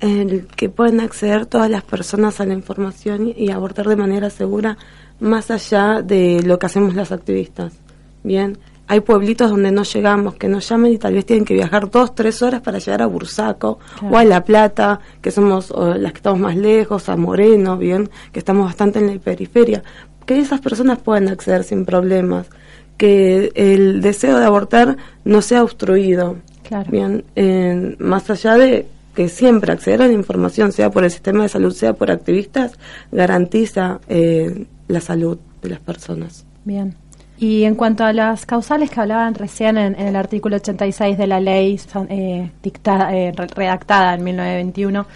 el que puedan acceder todas las personas a la información y abortar de manera segura más allá de lo que hacemos las activistas. Bien, hay pueblitos donde no llegamos, que nos llamen y tal vez tienen que viajar dos, tres horas para llegar a Bursaco Claro. o a La Plata, que somos o, las que estamos más lejos, a Moreno, bien, que estamos bastante en la periferia. Que esas personas puedan acceder sin problemas, que el deseo de abortar no sea obstruido. Claro. Bien, eh, más allá de que siempre acceder a la información, sea por el sistema de salud, sea por activistas, garantiza eh, la salud de las personas. Bien. Y en cuanto a las causales que hablaban recién en, en el artículo 86 de la ley eh, dictada, eh, re- redactada en 1921,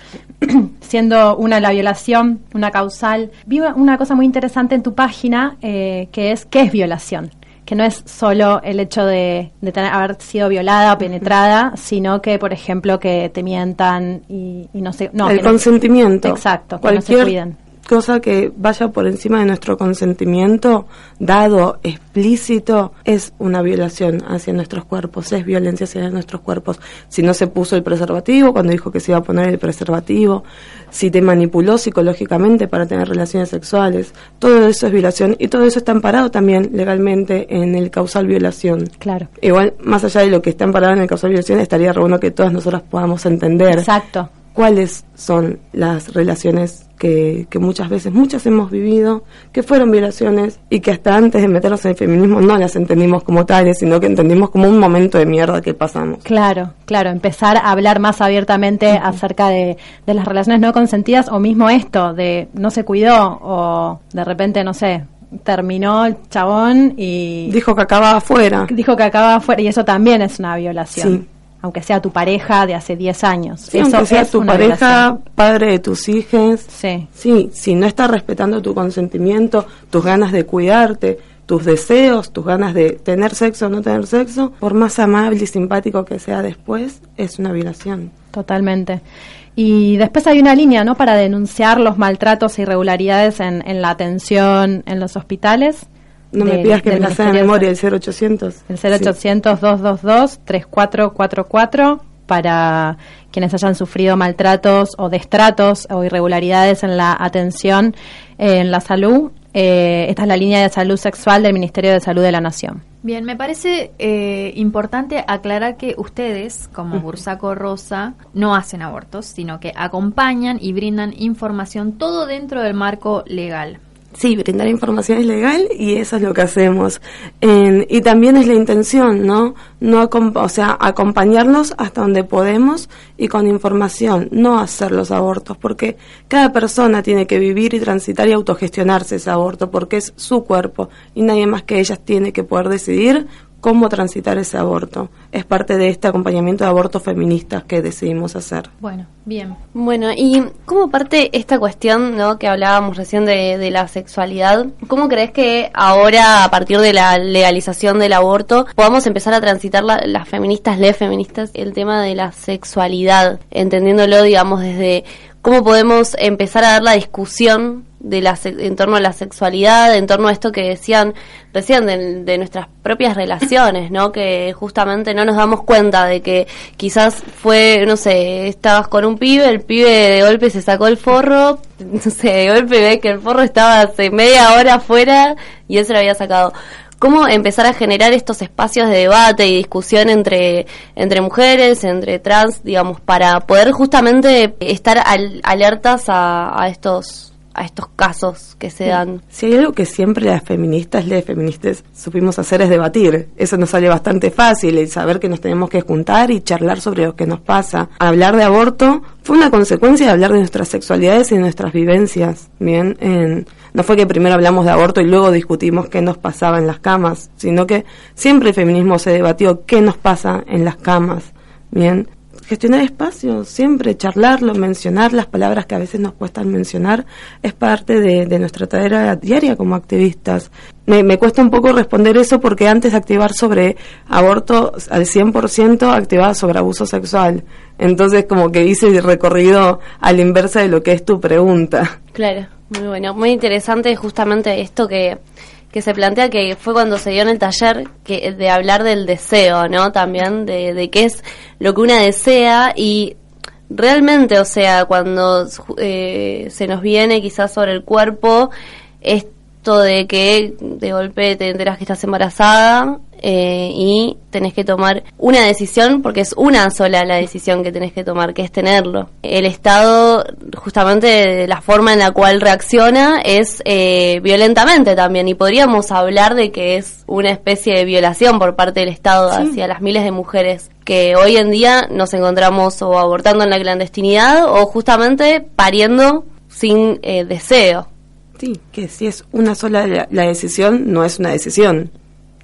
siendo una la violación, una causal, vi una cosa muy interesante en tu página eh, que es ¿qué es violación? Que no es solo el hecho de, de tener, haber sido violada o penetrada, sino que, por ejemplo, que te mientan y, y no sé. No, el no- consentimiento. exacto, que no se cuiden. Cosa que vaya por encima de nuestro consentimiento dado, explícito, es una violación hacia nuestros cuerpos, es violencia hacia nuestros cuerpos. Si no se puso el preservativo, cuando dijo que se iba a poner el preservativo, si te manipuló psicológicamente para tener relaciones sexuales, todo eso es violación y todo eso está amparado también legalmente en el causal violación. Claro. Igual, más allá de lo que está amparado en el causal violación, estaría re bueno que todas nosotras podamos entender Exacto. Cuáles son las relaciones que, que muchas veces, muchas hemos vivido, que fueron violaciones y que hasta antes de meternos en el feminismo no las entendimos como tales, sino que entendimos como un momento de mierda que pasamos. Claro, claro, empezar a hablar más abiertamente acerca de, de las relaciones no consentidas o mismo esto de no se cuidó o de repente, no sé, terminó el chabón y... Dijo que acababa afuera. Dijo que acababa afuera y eso también es una violación. Sí. Aunque sea tu pareja de hace 10 años. Sí, eso aunque sea es tu pareja, padre de tus hijos. Sí. Sí, si no está respetando tu consentimiento, tus ganas de cuidarte, tus deseos, tus ganas de tener sexo o no tener sexo, por más amable y simpático que sea después, es una violación. Totalmente. Y después hay una línea, ¿no? Para denunciar los maltratos e irregularidades en, en la atención en los hospitales. No me pidas que me la de memoria, el 0800. El 0800-222-3444 para quienes hayan sufrido maltratos o destratos o irregularidades en la atención eh, en la salud. Eh, esta es la línea de salud sexual del Ministerio de Salud de la Nación. Bien, me parece eh, importante aclarar que ustedes, como Bursaco Rosa, no hacen abortos, sino que acompañan y brindan información todo dentro del marco legal. Sí, brindar información es legal y eso es lo que hacemos. Y también es la intención, ¿no? no o sea, acompañarlos hasta donde podemos y con información, no hacer los abortos, porque cada persona tiene que vivir y transitar y autogestionarse ese aborto, porque es su cuerpo y nadie más que ellas tiene que poder decidir cómo transitar ese aborto. Es parte de este acompañamiento de abortos feministas que decidimos hacer. Bueno, bien. Bueno, y como parte esta cuestión ¿no? que hablábamos recién de, de la sexualidad, ¿cómo crees que ahora, a partir de la legalización del aborto, podamos empezar a transitar la- las feministas, les feministas, el tema de la sexualidad, entendiéndolo, digamos, desde cómo podemos empezar a dar la discusión de la en torno a la sexualidad, en torno a esto que decían recién de, de nuestras propias relaciones, ¿no? Que justamente no nos damos cuenta de que quizás fue, no sé, estabas con un pibe, el pibe de golpe se sacó el forro, no sé, de golpe ve que el forro estaba hace media hora afuera y él se lo había sacado. ¿Cómo empezar a generar estos espacios de debate y discusión entre, entre mujeres, entre trans, digamos, para poder justamente estar al- alertas a, a estos a estos casos que se dan? Si hay algo que siempre las feministas, les feministas, supimos hacer es debatir. Eso nos sale bastante fácil, el saber que nos tenemos que juntar y charlar sobre lo que nos pasa. Hablar de aborto fue una consecuencia de hablar de nuestras sexualidades y de nuestras vivencias. Bien, En- no fue que primero hablamos de aborto y luego discutimos qué nos pasaba en las camas, sino que siempre el feminismo se debatió qué nos pasa en las camas. Bien, gestionar espacios, siempre charlarlo, mencionar las palabras que a veces nos cuestan mencionar, es parte de, de nuestra tarea diaria como activistas. Me, me cuesta un poco responder eso porque antes de activar sobre aborto al 100%, activaba sobre abuso sexual. Entonces como que hice el recorrido a la inversa de lo que es tu pregunta. Claro, muy bueno, muy interesante justamente esto que, que se plantea que fue cuando se dio en el taller que de hablar del deseo, ¿no? También de, qué es lo que una desea y realmente, o sea, cuando eh, se nos viene quizás sobre el cuerpo esto de que de golpe te enteras que estás embarazada eh, y tenés que tomar una decisión porque es una sola la decisión que tenés que tomar, que es tenerlo. El Estado, justamente la forma en la cual reacciona es eh, violentamente también y podríamos hablar de que es una especie de violación por parte del Estado Sí. hacia las miles de mujeres que hoy en día nos encontramos o abortando en la clandestinidad o justamente pariendo sin eh, deseo. Sí, que si es una sola la, la decisión, no es una decisión.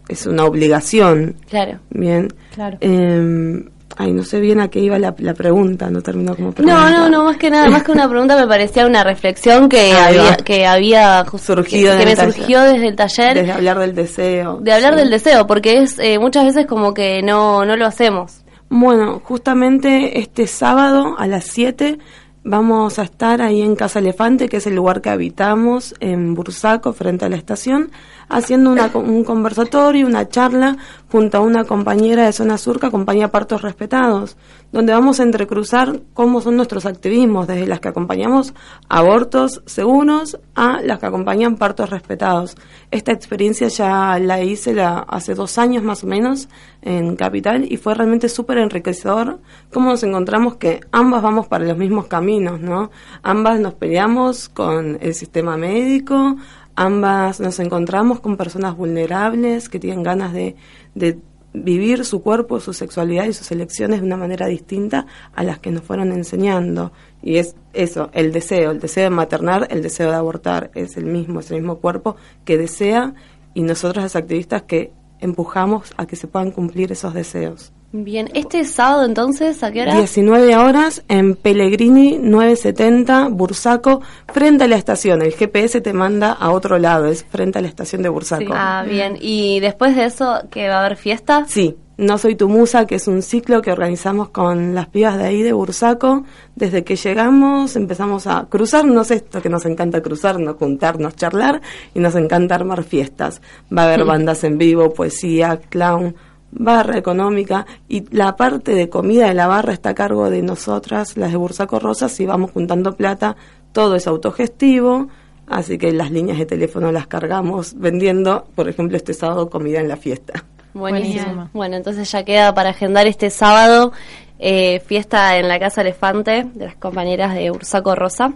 Es una obligación. Claro. Bien. Claro. Eh, ay, no sé bien a qué iba la, la pregunta, no terminó como No, pregunta. no, no, más que nada, más que una pregunta me parecía una reflexión que había, que había Surgido que, que me taller. surgió desde el taller Desde hablar del deseo. de hablar Sí. del deseo, porque es eh, muchas veces como que no, no lo hacemos. Bueno, justamente este sábado a las 7 vamos a estar ahí en Casa Elefante, que es el lugar que habitamos en Bursaco, frente a la estación, haciendo una, un conversatorio, una charla junto a una compañera de Zona Sur que acompaña partos respetados, donde vamos a entrecruzar cómo son nuestros activismos, desde las que acompañamos abortos seguros a las que acompañan partos respetados. Esta experiencia ya la hice la, hace dos años más o menos en Capital y fue realmente súper enriquecedor cómo nos encontramos que ambas vamos para los mismos caminos, ¿no? Ambas nos peleamos con el sistema médico, ambas nos encontramos con personas vulnerables que tienen ganas de, de vivir su cuerpo, su sexualidad y sus elecciones de una manera distinta a las que nos fueron enseñando. Y es eso, el deseo, el deseo de maternar, el deseo de abortar, es el mismo, es el mismo cuerpo que desea y nosotros las activistas que empujamos a que se puedan cumplir esos deseos. Bien, este sábado entonces, ¿a qué hora? 19 horas en Pellegrini 970 Bursaco, frente a la estación. El GPS te manda a otro lado, es frente a la estación de Bursaco. Ah, bien. Y después de eso, ¿que va a haber fiesta? Sí, No Soy Tu Musa, que es un ciclo que organizamos con las pibas de ahí de Bursaco. Desde que llegamos empezamos a cruzarnos esto, que nos encanta cruzarnos, juntarnos, charlar, y nos encanta armar fiestas. Va a haber Mm. bandas en vivo, poesía, clown, barra económica, y la parte de comida de la barra está a cargo de nosotras, las de Bursaco Rosas, y vamos juntando plata, todo es autogestivo. Así que las líneas de teléfono las cargamos vendiendo, por ejemplo, este sábado comida en la fiesta. Buenísimo. Buenísimo. Bueno, entonces ya queda para agendar este sábado eh, fiesta en la Casa Elefante de las compañeras de Ursaco Rosa.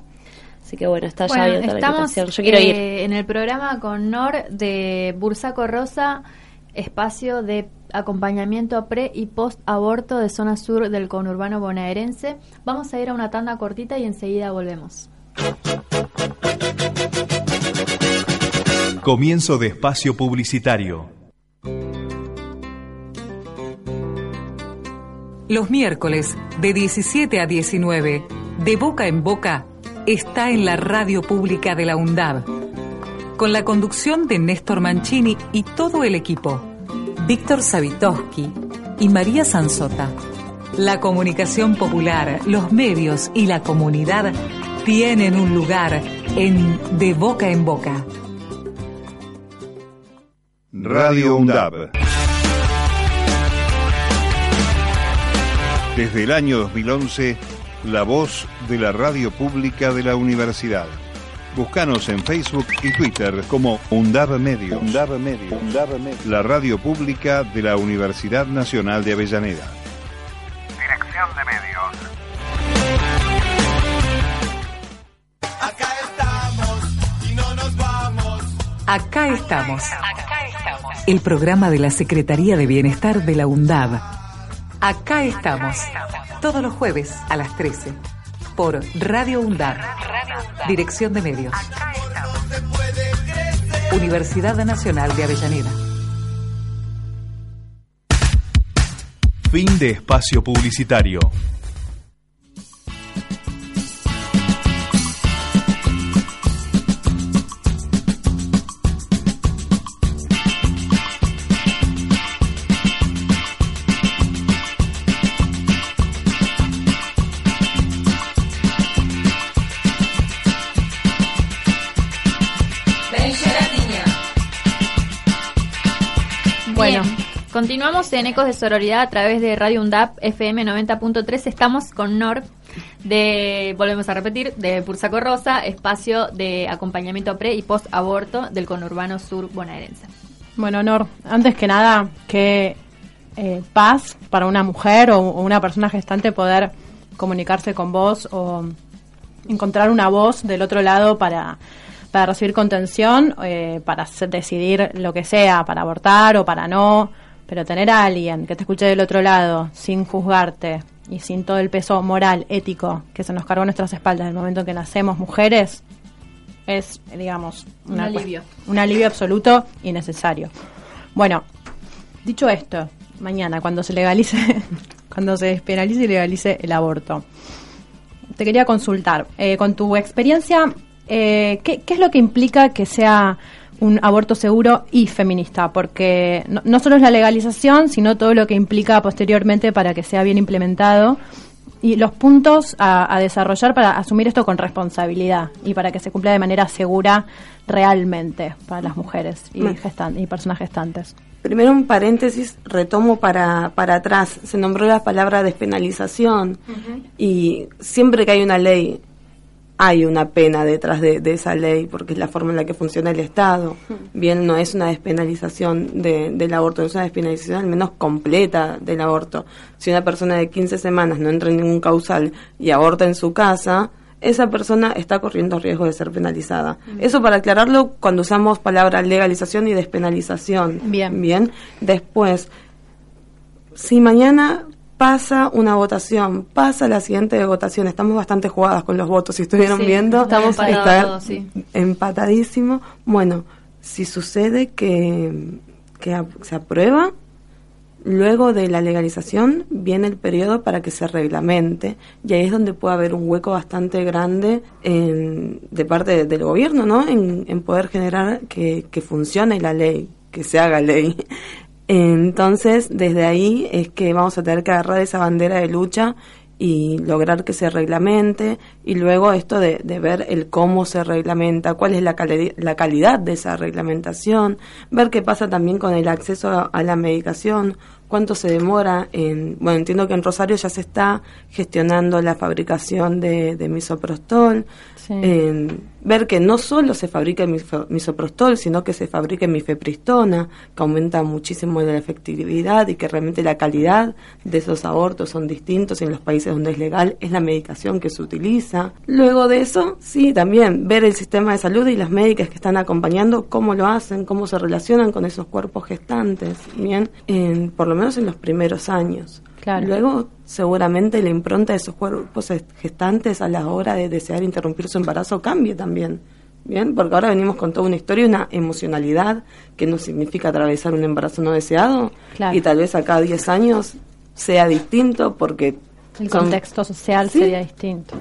Así que bueno, está ya abierta la estamos invitación. Yo quiero ir. eh, en el programa con Nor de Bursaco Rosa, espacio de acompañamiento pre y post aborto de zona sur del conurbano bonaerense. Vamos a ir a una tanda cortita y enseguida volvemos. Comienzo de espacio publicitario. Los miércoles de 17 a 19, de boca en boca, está en la radio pública de la UNDAB, con la conducción de Néstor Mancini y todo el equipo, Víctor Savitoski y María Sansota. La comunicación popular, los medios y la comunidad tienen un lugar en De Boca en Boca. Radio UNDAB. Desde el año 2011, la voz de la radio pública de la universidad. Búscanos en Facebook y Twitter como UNDAB Medios. La radio pública de la Universidad Nacional de Avellaneda. Dirección de medios. Acá estamos. El programa de la Secretaría de Bienestar de la UNDAB. Acá estamos. Todos los jueves a las 13. Por Radio UNDAB. Dirección de Medios. Universidad Nacional de Avellaneda. Fin de espacio publicitario. Continuamos en Ecos de Sororidad a través de Radio UNDAP FM 90.3. Estamos con Nor de, volvemos a repetir, de Bursaco Rosa, espacio de acompañamiento pre y post aborto del conurbano sur bonaerense. Bueno, Nor, antes que nada, qué eh, paz para una mujer o, una persona gestante poder comunicarse con vos o encontrar una voz del otro lado para, para recibir contención, eh, para decidir lo que sea, para abortar o para no, pero tener a alguien que te escuche del otro lado sin juzgarte y sin todo el peso moral, ético que se nos cargó en nuestras espaldas en el momento en que nacemos mujeres, es, digamos, Un alivio. un alivio absoluto y necesario. Bueno, dicho esto, mañana cuando se legalice, cuando se despenalice y legalice el aborto, te quería consultar, eh, con tu experiencia, eh, ¿qué, qué es lo que implica que sea un aborto seguro y feminista? Porque no, no solo es la legalización, sino todo lo que implica posteriormente para que sea bien implementado y los puntos a, a desarrollar para asumir esto con responsabilidad y para que se cumpla de manera segura realmente para las mujeres y, gestan- y personas gestantes. Primero un paréntesis, retomo para, para atrás. Se nombró la palabra despenalización y siempre que hay una ley hay una pena detrás de, de esa ley porque es la forma en la que funciona el Estado. Bien, no es una despenalización de- del aborto, es una despenalización al menos completa del aborto. Si una persona de 15 semanas no entra en ningún causal y aborta en su casa, esa persona está corriendo riesgo de ser penalizada. Eso para aclararlo cuando usamos palabras legalización y despenalización. Bien. Bien. Después, si mañana pasa una votación, pasa la siguiente votación, estamos bastante jugadas con los votos, si estuvieron Sí, viendo, estamos está todos, sí. empatadísimo. Bueno, si sucede que, que se aprueba, luego de la legalización viene el periodo para que se reglamente y ahí es donde puede haber un hueco bastante grande en- de parte de- del gobierno, ¿no? En, en poder generar que, que funcione la ley, que se haga ley. Entonces, desde ahí es que vamos a tener que agarrar esa bandera de lucha y lograr que se reglamente y luego esto de, de ver el cómo se reglamenta, cuál es la, cali- la calidad de esa reglamentación, ver qué pasa también con el acceso a, a la medicación, cuánto se demora en, bueno, entiendo que en Rosario ya se está gestionando la fabricación de, de misoprostol, en ver que no solo se fabrica el miso- misoprostol, sino que se fabrica mifepristona, que aumenta muchísimo la efectividad y que realmente la calidad de esos abortos son distintos en los países donde es legal es la medicación que se utiliza. Luego de eso, sí, también ver el sistema de salud y las médicas que están acompañando, cómo lo hacen, cómo se relacionan con esos cuerpos gestantes, bien, en, por lo menos en los primeros años. Claro. Luego, seguramente la impronta de esos cuerpos gestantes a la hora de desear interrumpir su embarazo cambie también. Bien, porque ahora venimos con toda una historia, una emocionalidad que no significa atravesar un embarazo no deseado. Claro. Y tal vez acá a 10 años sea distinto porque. El son- contexto social Sí. sería distinto.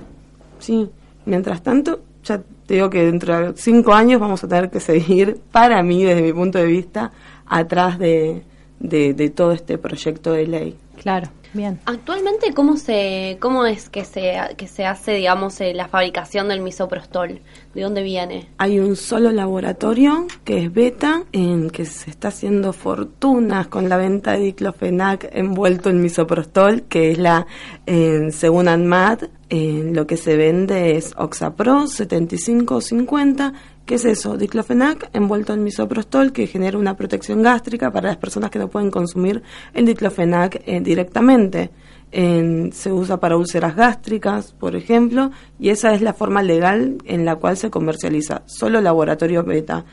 Sí, mientras tanto, ya te digo que dentro de cinco años vamos a tener que seguir, para mí, desde mi punto de vista, atrás de, de, de todo este proyecto de ley. Claro, bien. Actualmente, ¿cómo se cómo es que se, que se hace, digamos, eh, la fabricación del misoprostol? ¿De dónde viene? Hay un solo laboratorio que es Beta, en que se está haciendo fortunas con la venta de diclofenac envuelto en misoprostol, que es la, eh, según ANMAT, eh, lo que se vende es Oxapro 75 o 50, que es eso, diclofenac envuelto en misoprostol, que genera una protección gástrica para las personas que no pueden consumir el diclofenac eh, directamente. En- se usa para úlceras gástricas, por ejemplo, y esa es la forma legal en la cual se comercializa, solo laboratorio beta.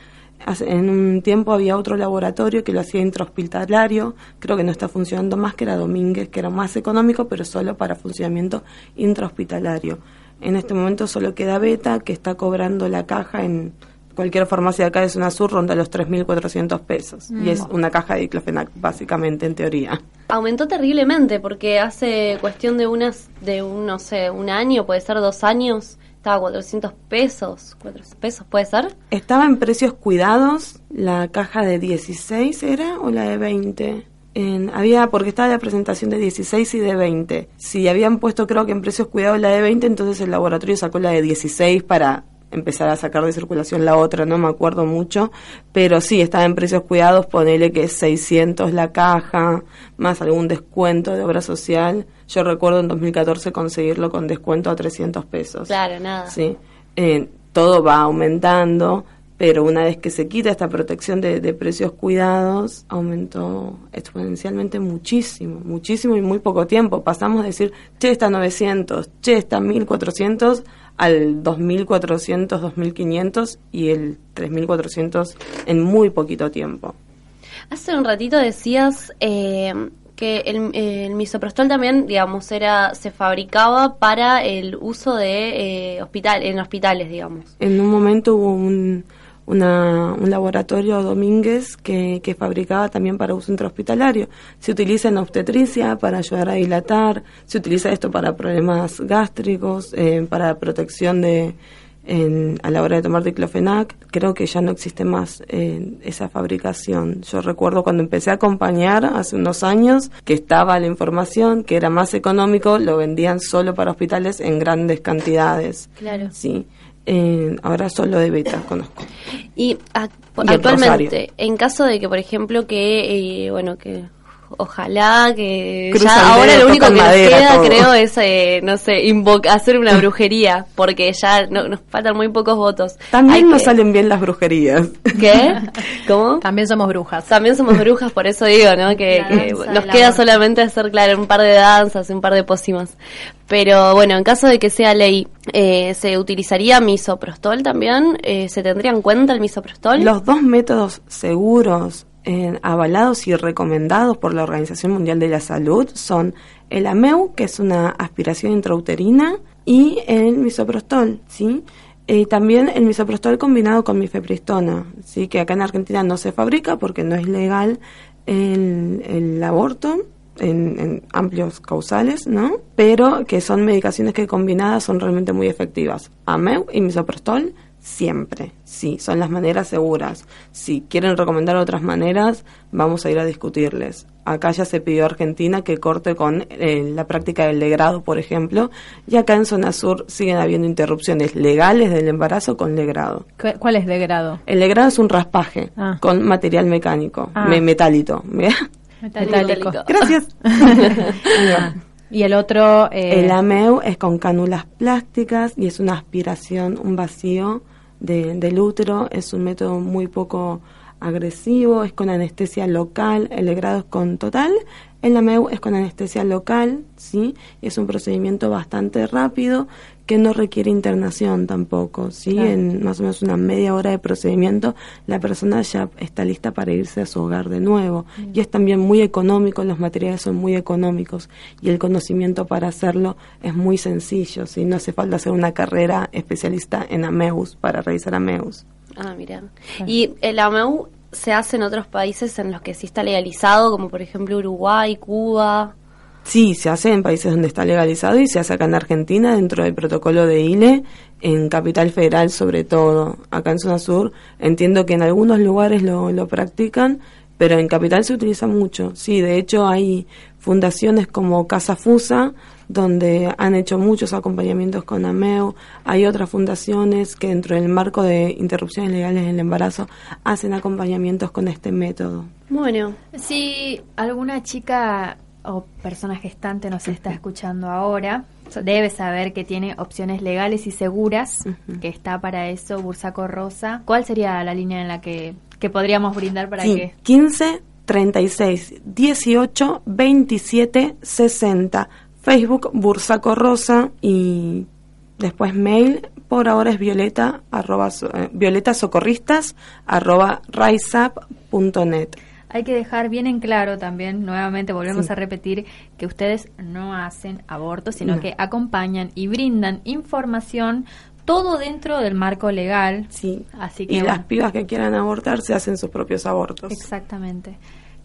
En un tiempo había otro laboratorio que lo hacía intrahospitalario, creo que no está funcionando más, que era Domínguez, que era más económico, pero solo para funcionamiento intrahospitalario. En este momento solo queda Beta, que está cobrando la caja en cualquier farmacia acá de Zona Sur, ronda los 3.400 pesos. Mm. Y es una caja de diclofenac, básicamente, en teoría. Aumentó terriblemente porque hace cuestión de unas, de un, no sé, un año, puede ser dos años, estaba a 400 pesos. 400 pesos, ¿puede ser? Estaba en precios cuidados, la caja de 16 era o la de 20. En- había, porque estaba la presentación de 16 y de 20. Si habían puesto creo que en precios cuidados la de 20, entonces el laboratorio sacó la de 16 para empezar a sacar de circulación la otra, no me acuerdo mucho, pero sí, estaba en precios cuidados, ponele que es 600 la caja, más algún descuento de obra social. Yo recuerdo en 2014 conseguirlo con descuento a 300 pesos. Claro, nada. Sí, eh, todo va aumentando, pero una vez que se quita esta protección de, de precios cuidados, aumentó exponencialmente muchísimo, muchísimo y muy poco tiempo. Pasamos de decir, che, está 900, che, está 1400, al 2400, 2500 y el 3400 en muy poquito tiempo. Hace un ratito decías eh, que el, el misoprostol también, digamos, era se fabricaba para el uso de eh, hospital, en hospitales, digamos. En un momento hubo un, una, un laboratorio Domínguez que, que fabricaba también para uso intrahospitalario. Se utiliza en obstetricia para ayudar a dilatar, se utiliza esto para problemas gástricos, eh, para protección de en- a la hora de tomar diclofenac. Creo que ya no existe más eh, esa fabricación. Yo recuerdo cuando empecé a acompañar hace unos años que estaba la información que era más económico, lo vendían solo para hospitales en grandes cantidades. Claro. Sí. Eh, ahora solo de beta conozco. Y, actualmente, rosario. en caso de que, por ejemplo, que, eh, bueno, que ojalá que Cruzan ya ahora dedos, lo único que madera, nos queda, todo. creo, es, eh, no sé, hacer una brujería, porque ya no- nos faltan muy pocos votos. También Hay nos que- salen bien las brujerías. ¿Qué? ¿Cómo? También somos brujas. También somos brujas, por eso digo, ¿no? Que, nos queda amor. solamente hacer, claro, un par de danzas, un par de pócimas. Pero bueno, en caso de que sea ley, eh, ¿se utilizaría misoprostol también? Eh, ¿Se tendría en cuenta el misoprostol? Los dos métodos seguros, eh, avalados y recomendados por la Organización Mundial de la Salud son el AMEU, que es una aspiración intrauterina, y el misoprostol, ¿sí? Y también el misoprostol combinado con mifepristona, ¿sí? Que acá en Argentina no se fabrica porque no es legal el, el aborto, en, en amplios causales, ¿no? Pero que son medicaciones que combinadas son realmente muy efectivas. Ameu y misoprostol siempre, sí, son las maneras seguras. Si quieren recomendar otras maneras, vamos a ir a discutirles. Acá ya se pidió a Argentina que corte con eh, la práctica del legrado, por ejemplo, y acá en zona sur siguen habiendo interrupciones legales del embarazo con legrado. ¿Cu- ¿Cuál es de grado? El legrado es un raspaje Ah. con material mecánico, Ah. me- metálito. Metálico. Gracias. y el otro... eh, El AMEU es con cánulas plásticas y es una aspiración, un vacío de- del útero. Es un método muy poco agresivo, es con anestesia local, el legrado es con total, el AMEU es con anestesia local, ¿sí? Es un procedimiento bastante rápido que no requiere internación tampoco, ¿sí? Claro. En más o menos una media hora de procedimiento la persona ya está lista para irse a su hogar de nuevo. Y es también muy económico, los materiales son muy económicos y el conocimiento para hacerlo es muy sencillo, ¿sí? No hace falta hacer una carrera especialista en AMEUS para realizar AMEUS. Ah, mira. Y el AMEU se hace en otros países en los que sí está legalizado, como por ejemplo Uruguay, Cuba. Sí, se hace en países donde está legalizado y se hace acá en Argentina dentro del protocolo de ILE, en Capital Federal sobre todo. Acá en Zona Sur entiendo que en algunos lugares lo, lo practican, pero en Capital se utiliza mucho. Sí, de hecho hay fundaciones como Casa Fusa, donde han hecho muchos acompañamientos con AMEU. Hay otras fundaciones que dentro del marco de interrupciones legales en el embarazo hacen acompañamientos con este método. Bueno. Si alguna chica o persona gestante nos está escuchando ahora, debe saber que tiene opciones legales y seguras, que está para eso Bursaco Rosa. ¿Cuál sería la línea en la que, que podríamos brindar para Sí, que 15 36 18 27 60. Facebook Bursaco Rosa y después mail. Por ahora es violeta, arroba, eh, violetasocorristas arroba riseup.net. Hay que dejar bien en claro también, nuevamente volvemos Sí. a repetir, que ustedes no hacen abortos, sino No. que acompañan y brindan información todo dentro del marco legal. Sí. Así que Y las pibas que quieran abortar se hacen sus propios abortos. Exactamente.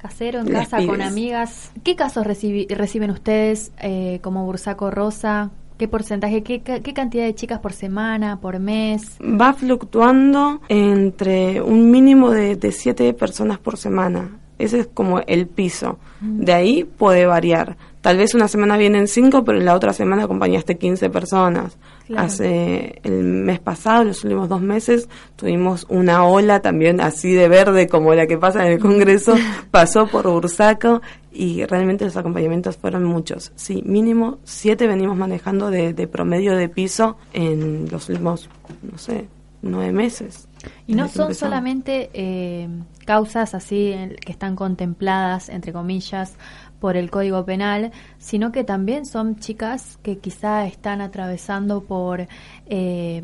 Casero, en Las casa, con amigas. ¿Qué casos recibi- reciben ustedes eh, como Bursaco Rosa? ¿Qué porcentaje, qué, qué cantidad de chicas por semana, por mes? Va fluctuando entre un mínimo de, de siete personas por semana. Ese es como el piso. De ahí puede variar. Tal vez una semana vienen cinco, pero en la otra semana acompañaste 15 personas. Claro. Hace el mes pasado, los últimos dos meses, tuvimos una ola también así de verde como la que pasa en el Congreso, pasó por Bursaco y realmente los acompañamientos fueron muchos. Sí, mínimo siete venimos manejando de, de promedio de piso en los últimos, no sé, nueve meses. Y no son solamente eh, causas así en- que están contempladas, entre comillas, por el Código Penal, sino que también son chicas que quizá están atravesando por eh,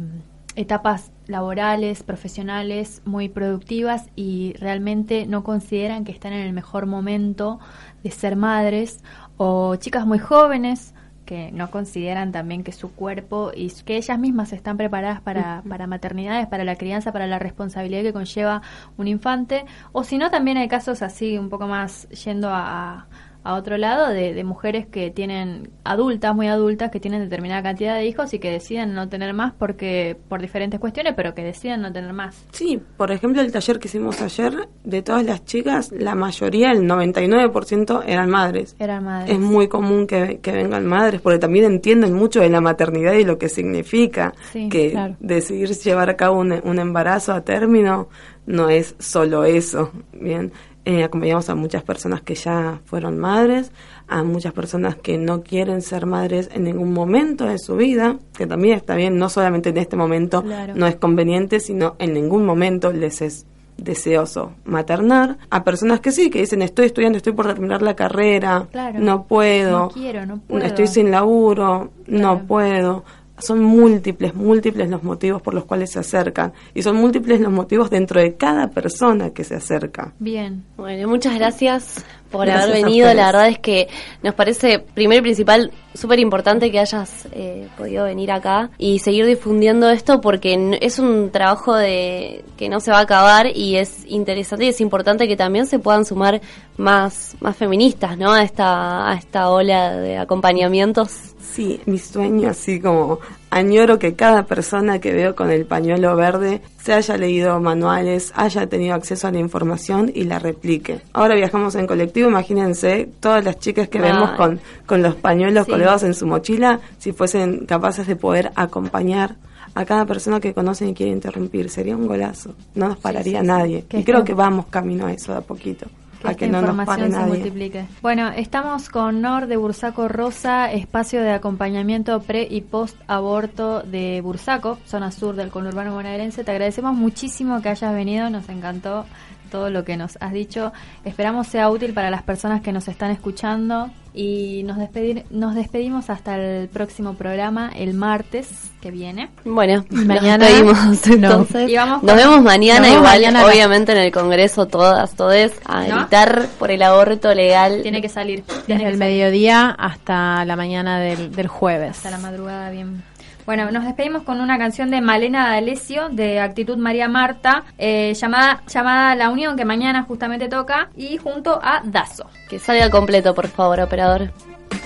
etapas laborales, profesionales muy productivas y realmente no consideran que están en el mejor momento de ser madres o chicas muy jóvenes que no consideran también que su cuerpo y que ellas mismas están preparadas para, para maternidades, para la crianza, para la responsabilidad que conlleva un infante, o si no, también hay casos así un poco más yendo a, a otro lado de, de mujeres que tienen adultas, muy adultas, que tienen determinada cantidad de hijos y que deciden no tener más porque por diferentes cuestiones, pero que deciden no tener más. Sí, por ejemplo, el taller que hicimos ayer, de todas las chicas, la mayoría, el 99% eran madres. Eran madres. Es muy común que, que vengan madres porque también entienden mucho de la maternidad y lo que significa Sí, que claro. decidir llevar a cabo un, un embarazo a término no es solo eso. Bien, Eh, acompañamos a muchas personas que ya fueron madres, a muchas personas que no quieren ser madres en ningún momento de su vida, que también está bien, no solamente en este momento Claro. no es conveniente, sino en ningún momento les es deseoso maternar, a personas que sí, que dicen estoy estudiando, estoy por terminar la carrera, Claro. no puedo, No quiero, no puedo. estoy sin laburo, no puedo. Son múltiples, múltiples los motivos por los cuales se acercan y son múltiples los motivos dentro de cada persona que se acerca. Bien. Bueno, muchas gracias por Gracias haber a venido. La verdad es que nos parece, primero y principal, súper importante que hayas eh, podido venir acá y seguir difundiendo esto porque es un trabajo de que no se va a acabar y es interesante y es importante que también se puedan sumar más, más feministas, ¿no? A esta, a esta ola de acompañamientos. Sí, mi sueño, así como añoro que cada persona que veo con el pañuelo verde se haya leído manuales, haya tenido acceso a la información y la replique. Ahora viajamos en colectivo, imagínense todas las chicas que Ay. vemos con, con los pañuelos Sí. colgados en su mochila, si fuesen capaces de poder acompañar a cada persona que conocen y quiere interrumpir. Sería un golazo, no nos pararía sí, sí. nadie. Y creo que vamos camino a eso de a poquito, Que a esta que no información se multiplique. Bueno, estamos con Nor de Bursaco Rosa, espacio de acompañamiento pre y post aborto de Bursaco, zona sur del conurbano bonaerense. Te agradecemos muchísimo que hayas venido, nos encantó todo lo que nos has dicho. Esperamos sea útil para las personas que nos están escuchando y nos despedir nos despedimos hasta el próximo programa el martes que viene. Bueno, Mañana- nos despedimos No. entonces. Y vamos nos vemos mañana, nos vemos igual, mañana obviamente en el Congreso todas, todes, a ¿No? gritar por el aborto legal. Tiene que salir. Desde el mediodía hasta la mañana del, del jueves. Hasta la madrugada, bien. Bueno, nos despedimos con una canción de Malena D'Alessio de Actitud María Marta, eh, llamada, llamada La Unión, que mañana justamente toca, y junto a Dazo. Que salga completo, por favor, operador.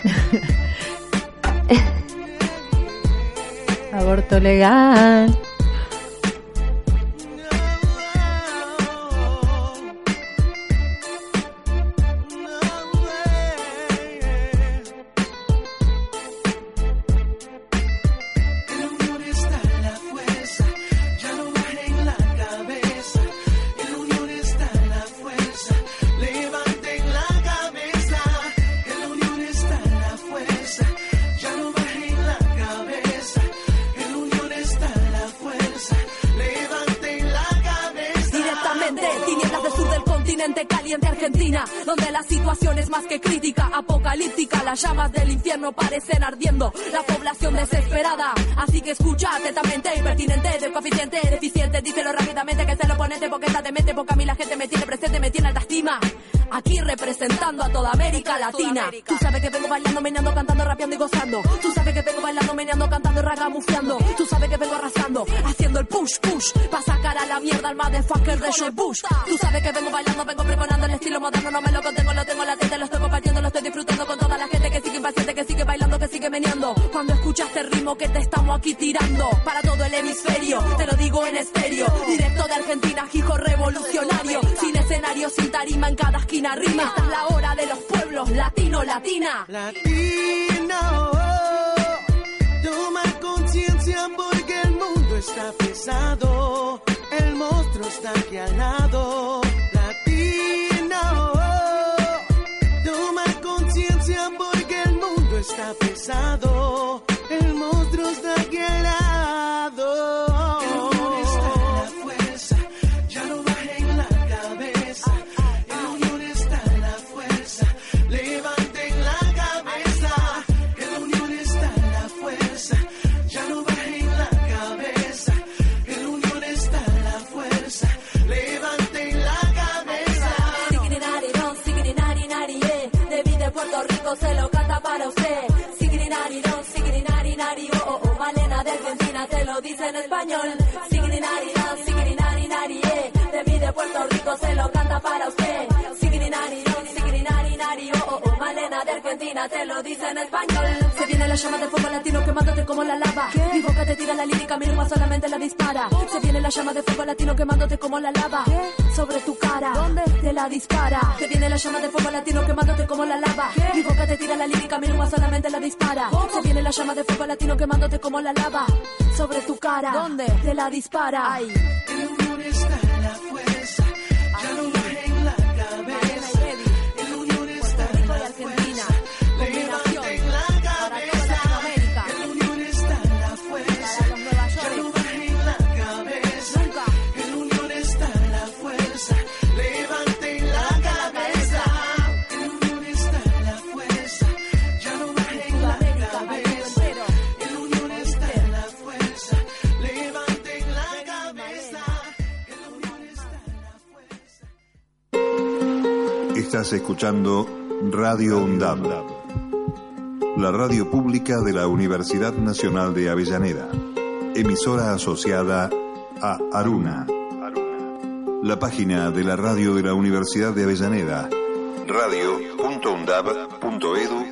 Aborto legal. Sin tarima, en cada esquina rima. Esta es la hora de los pueblos, latino, latina. Latino, toma conciencia porque el mundo está pesado, el monstruo está aquí al lado. Latino, toma conciencia porque el mundo está pesado, el monstruo está aquí al lado. me te la dispara. Radio UNDAB, la radio pública de la Universidad Nacional de Avellaneda, emisora asociada a Aruna, la página de la radio de la Universidad de Avellaneda, radio.undab.edu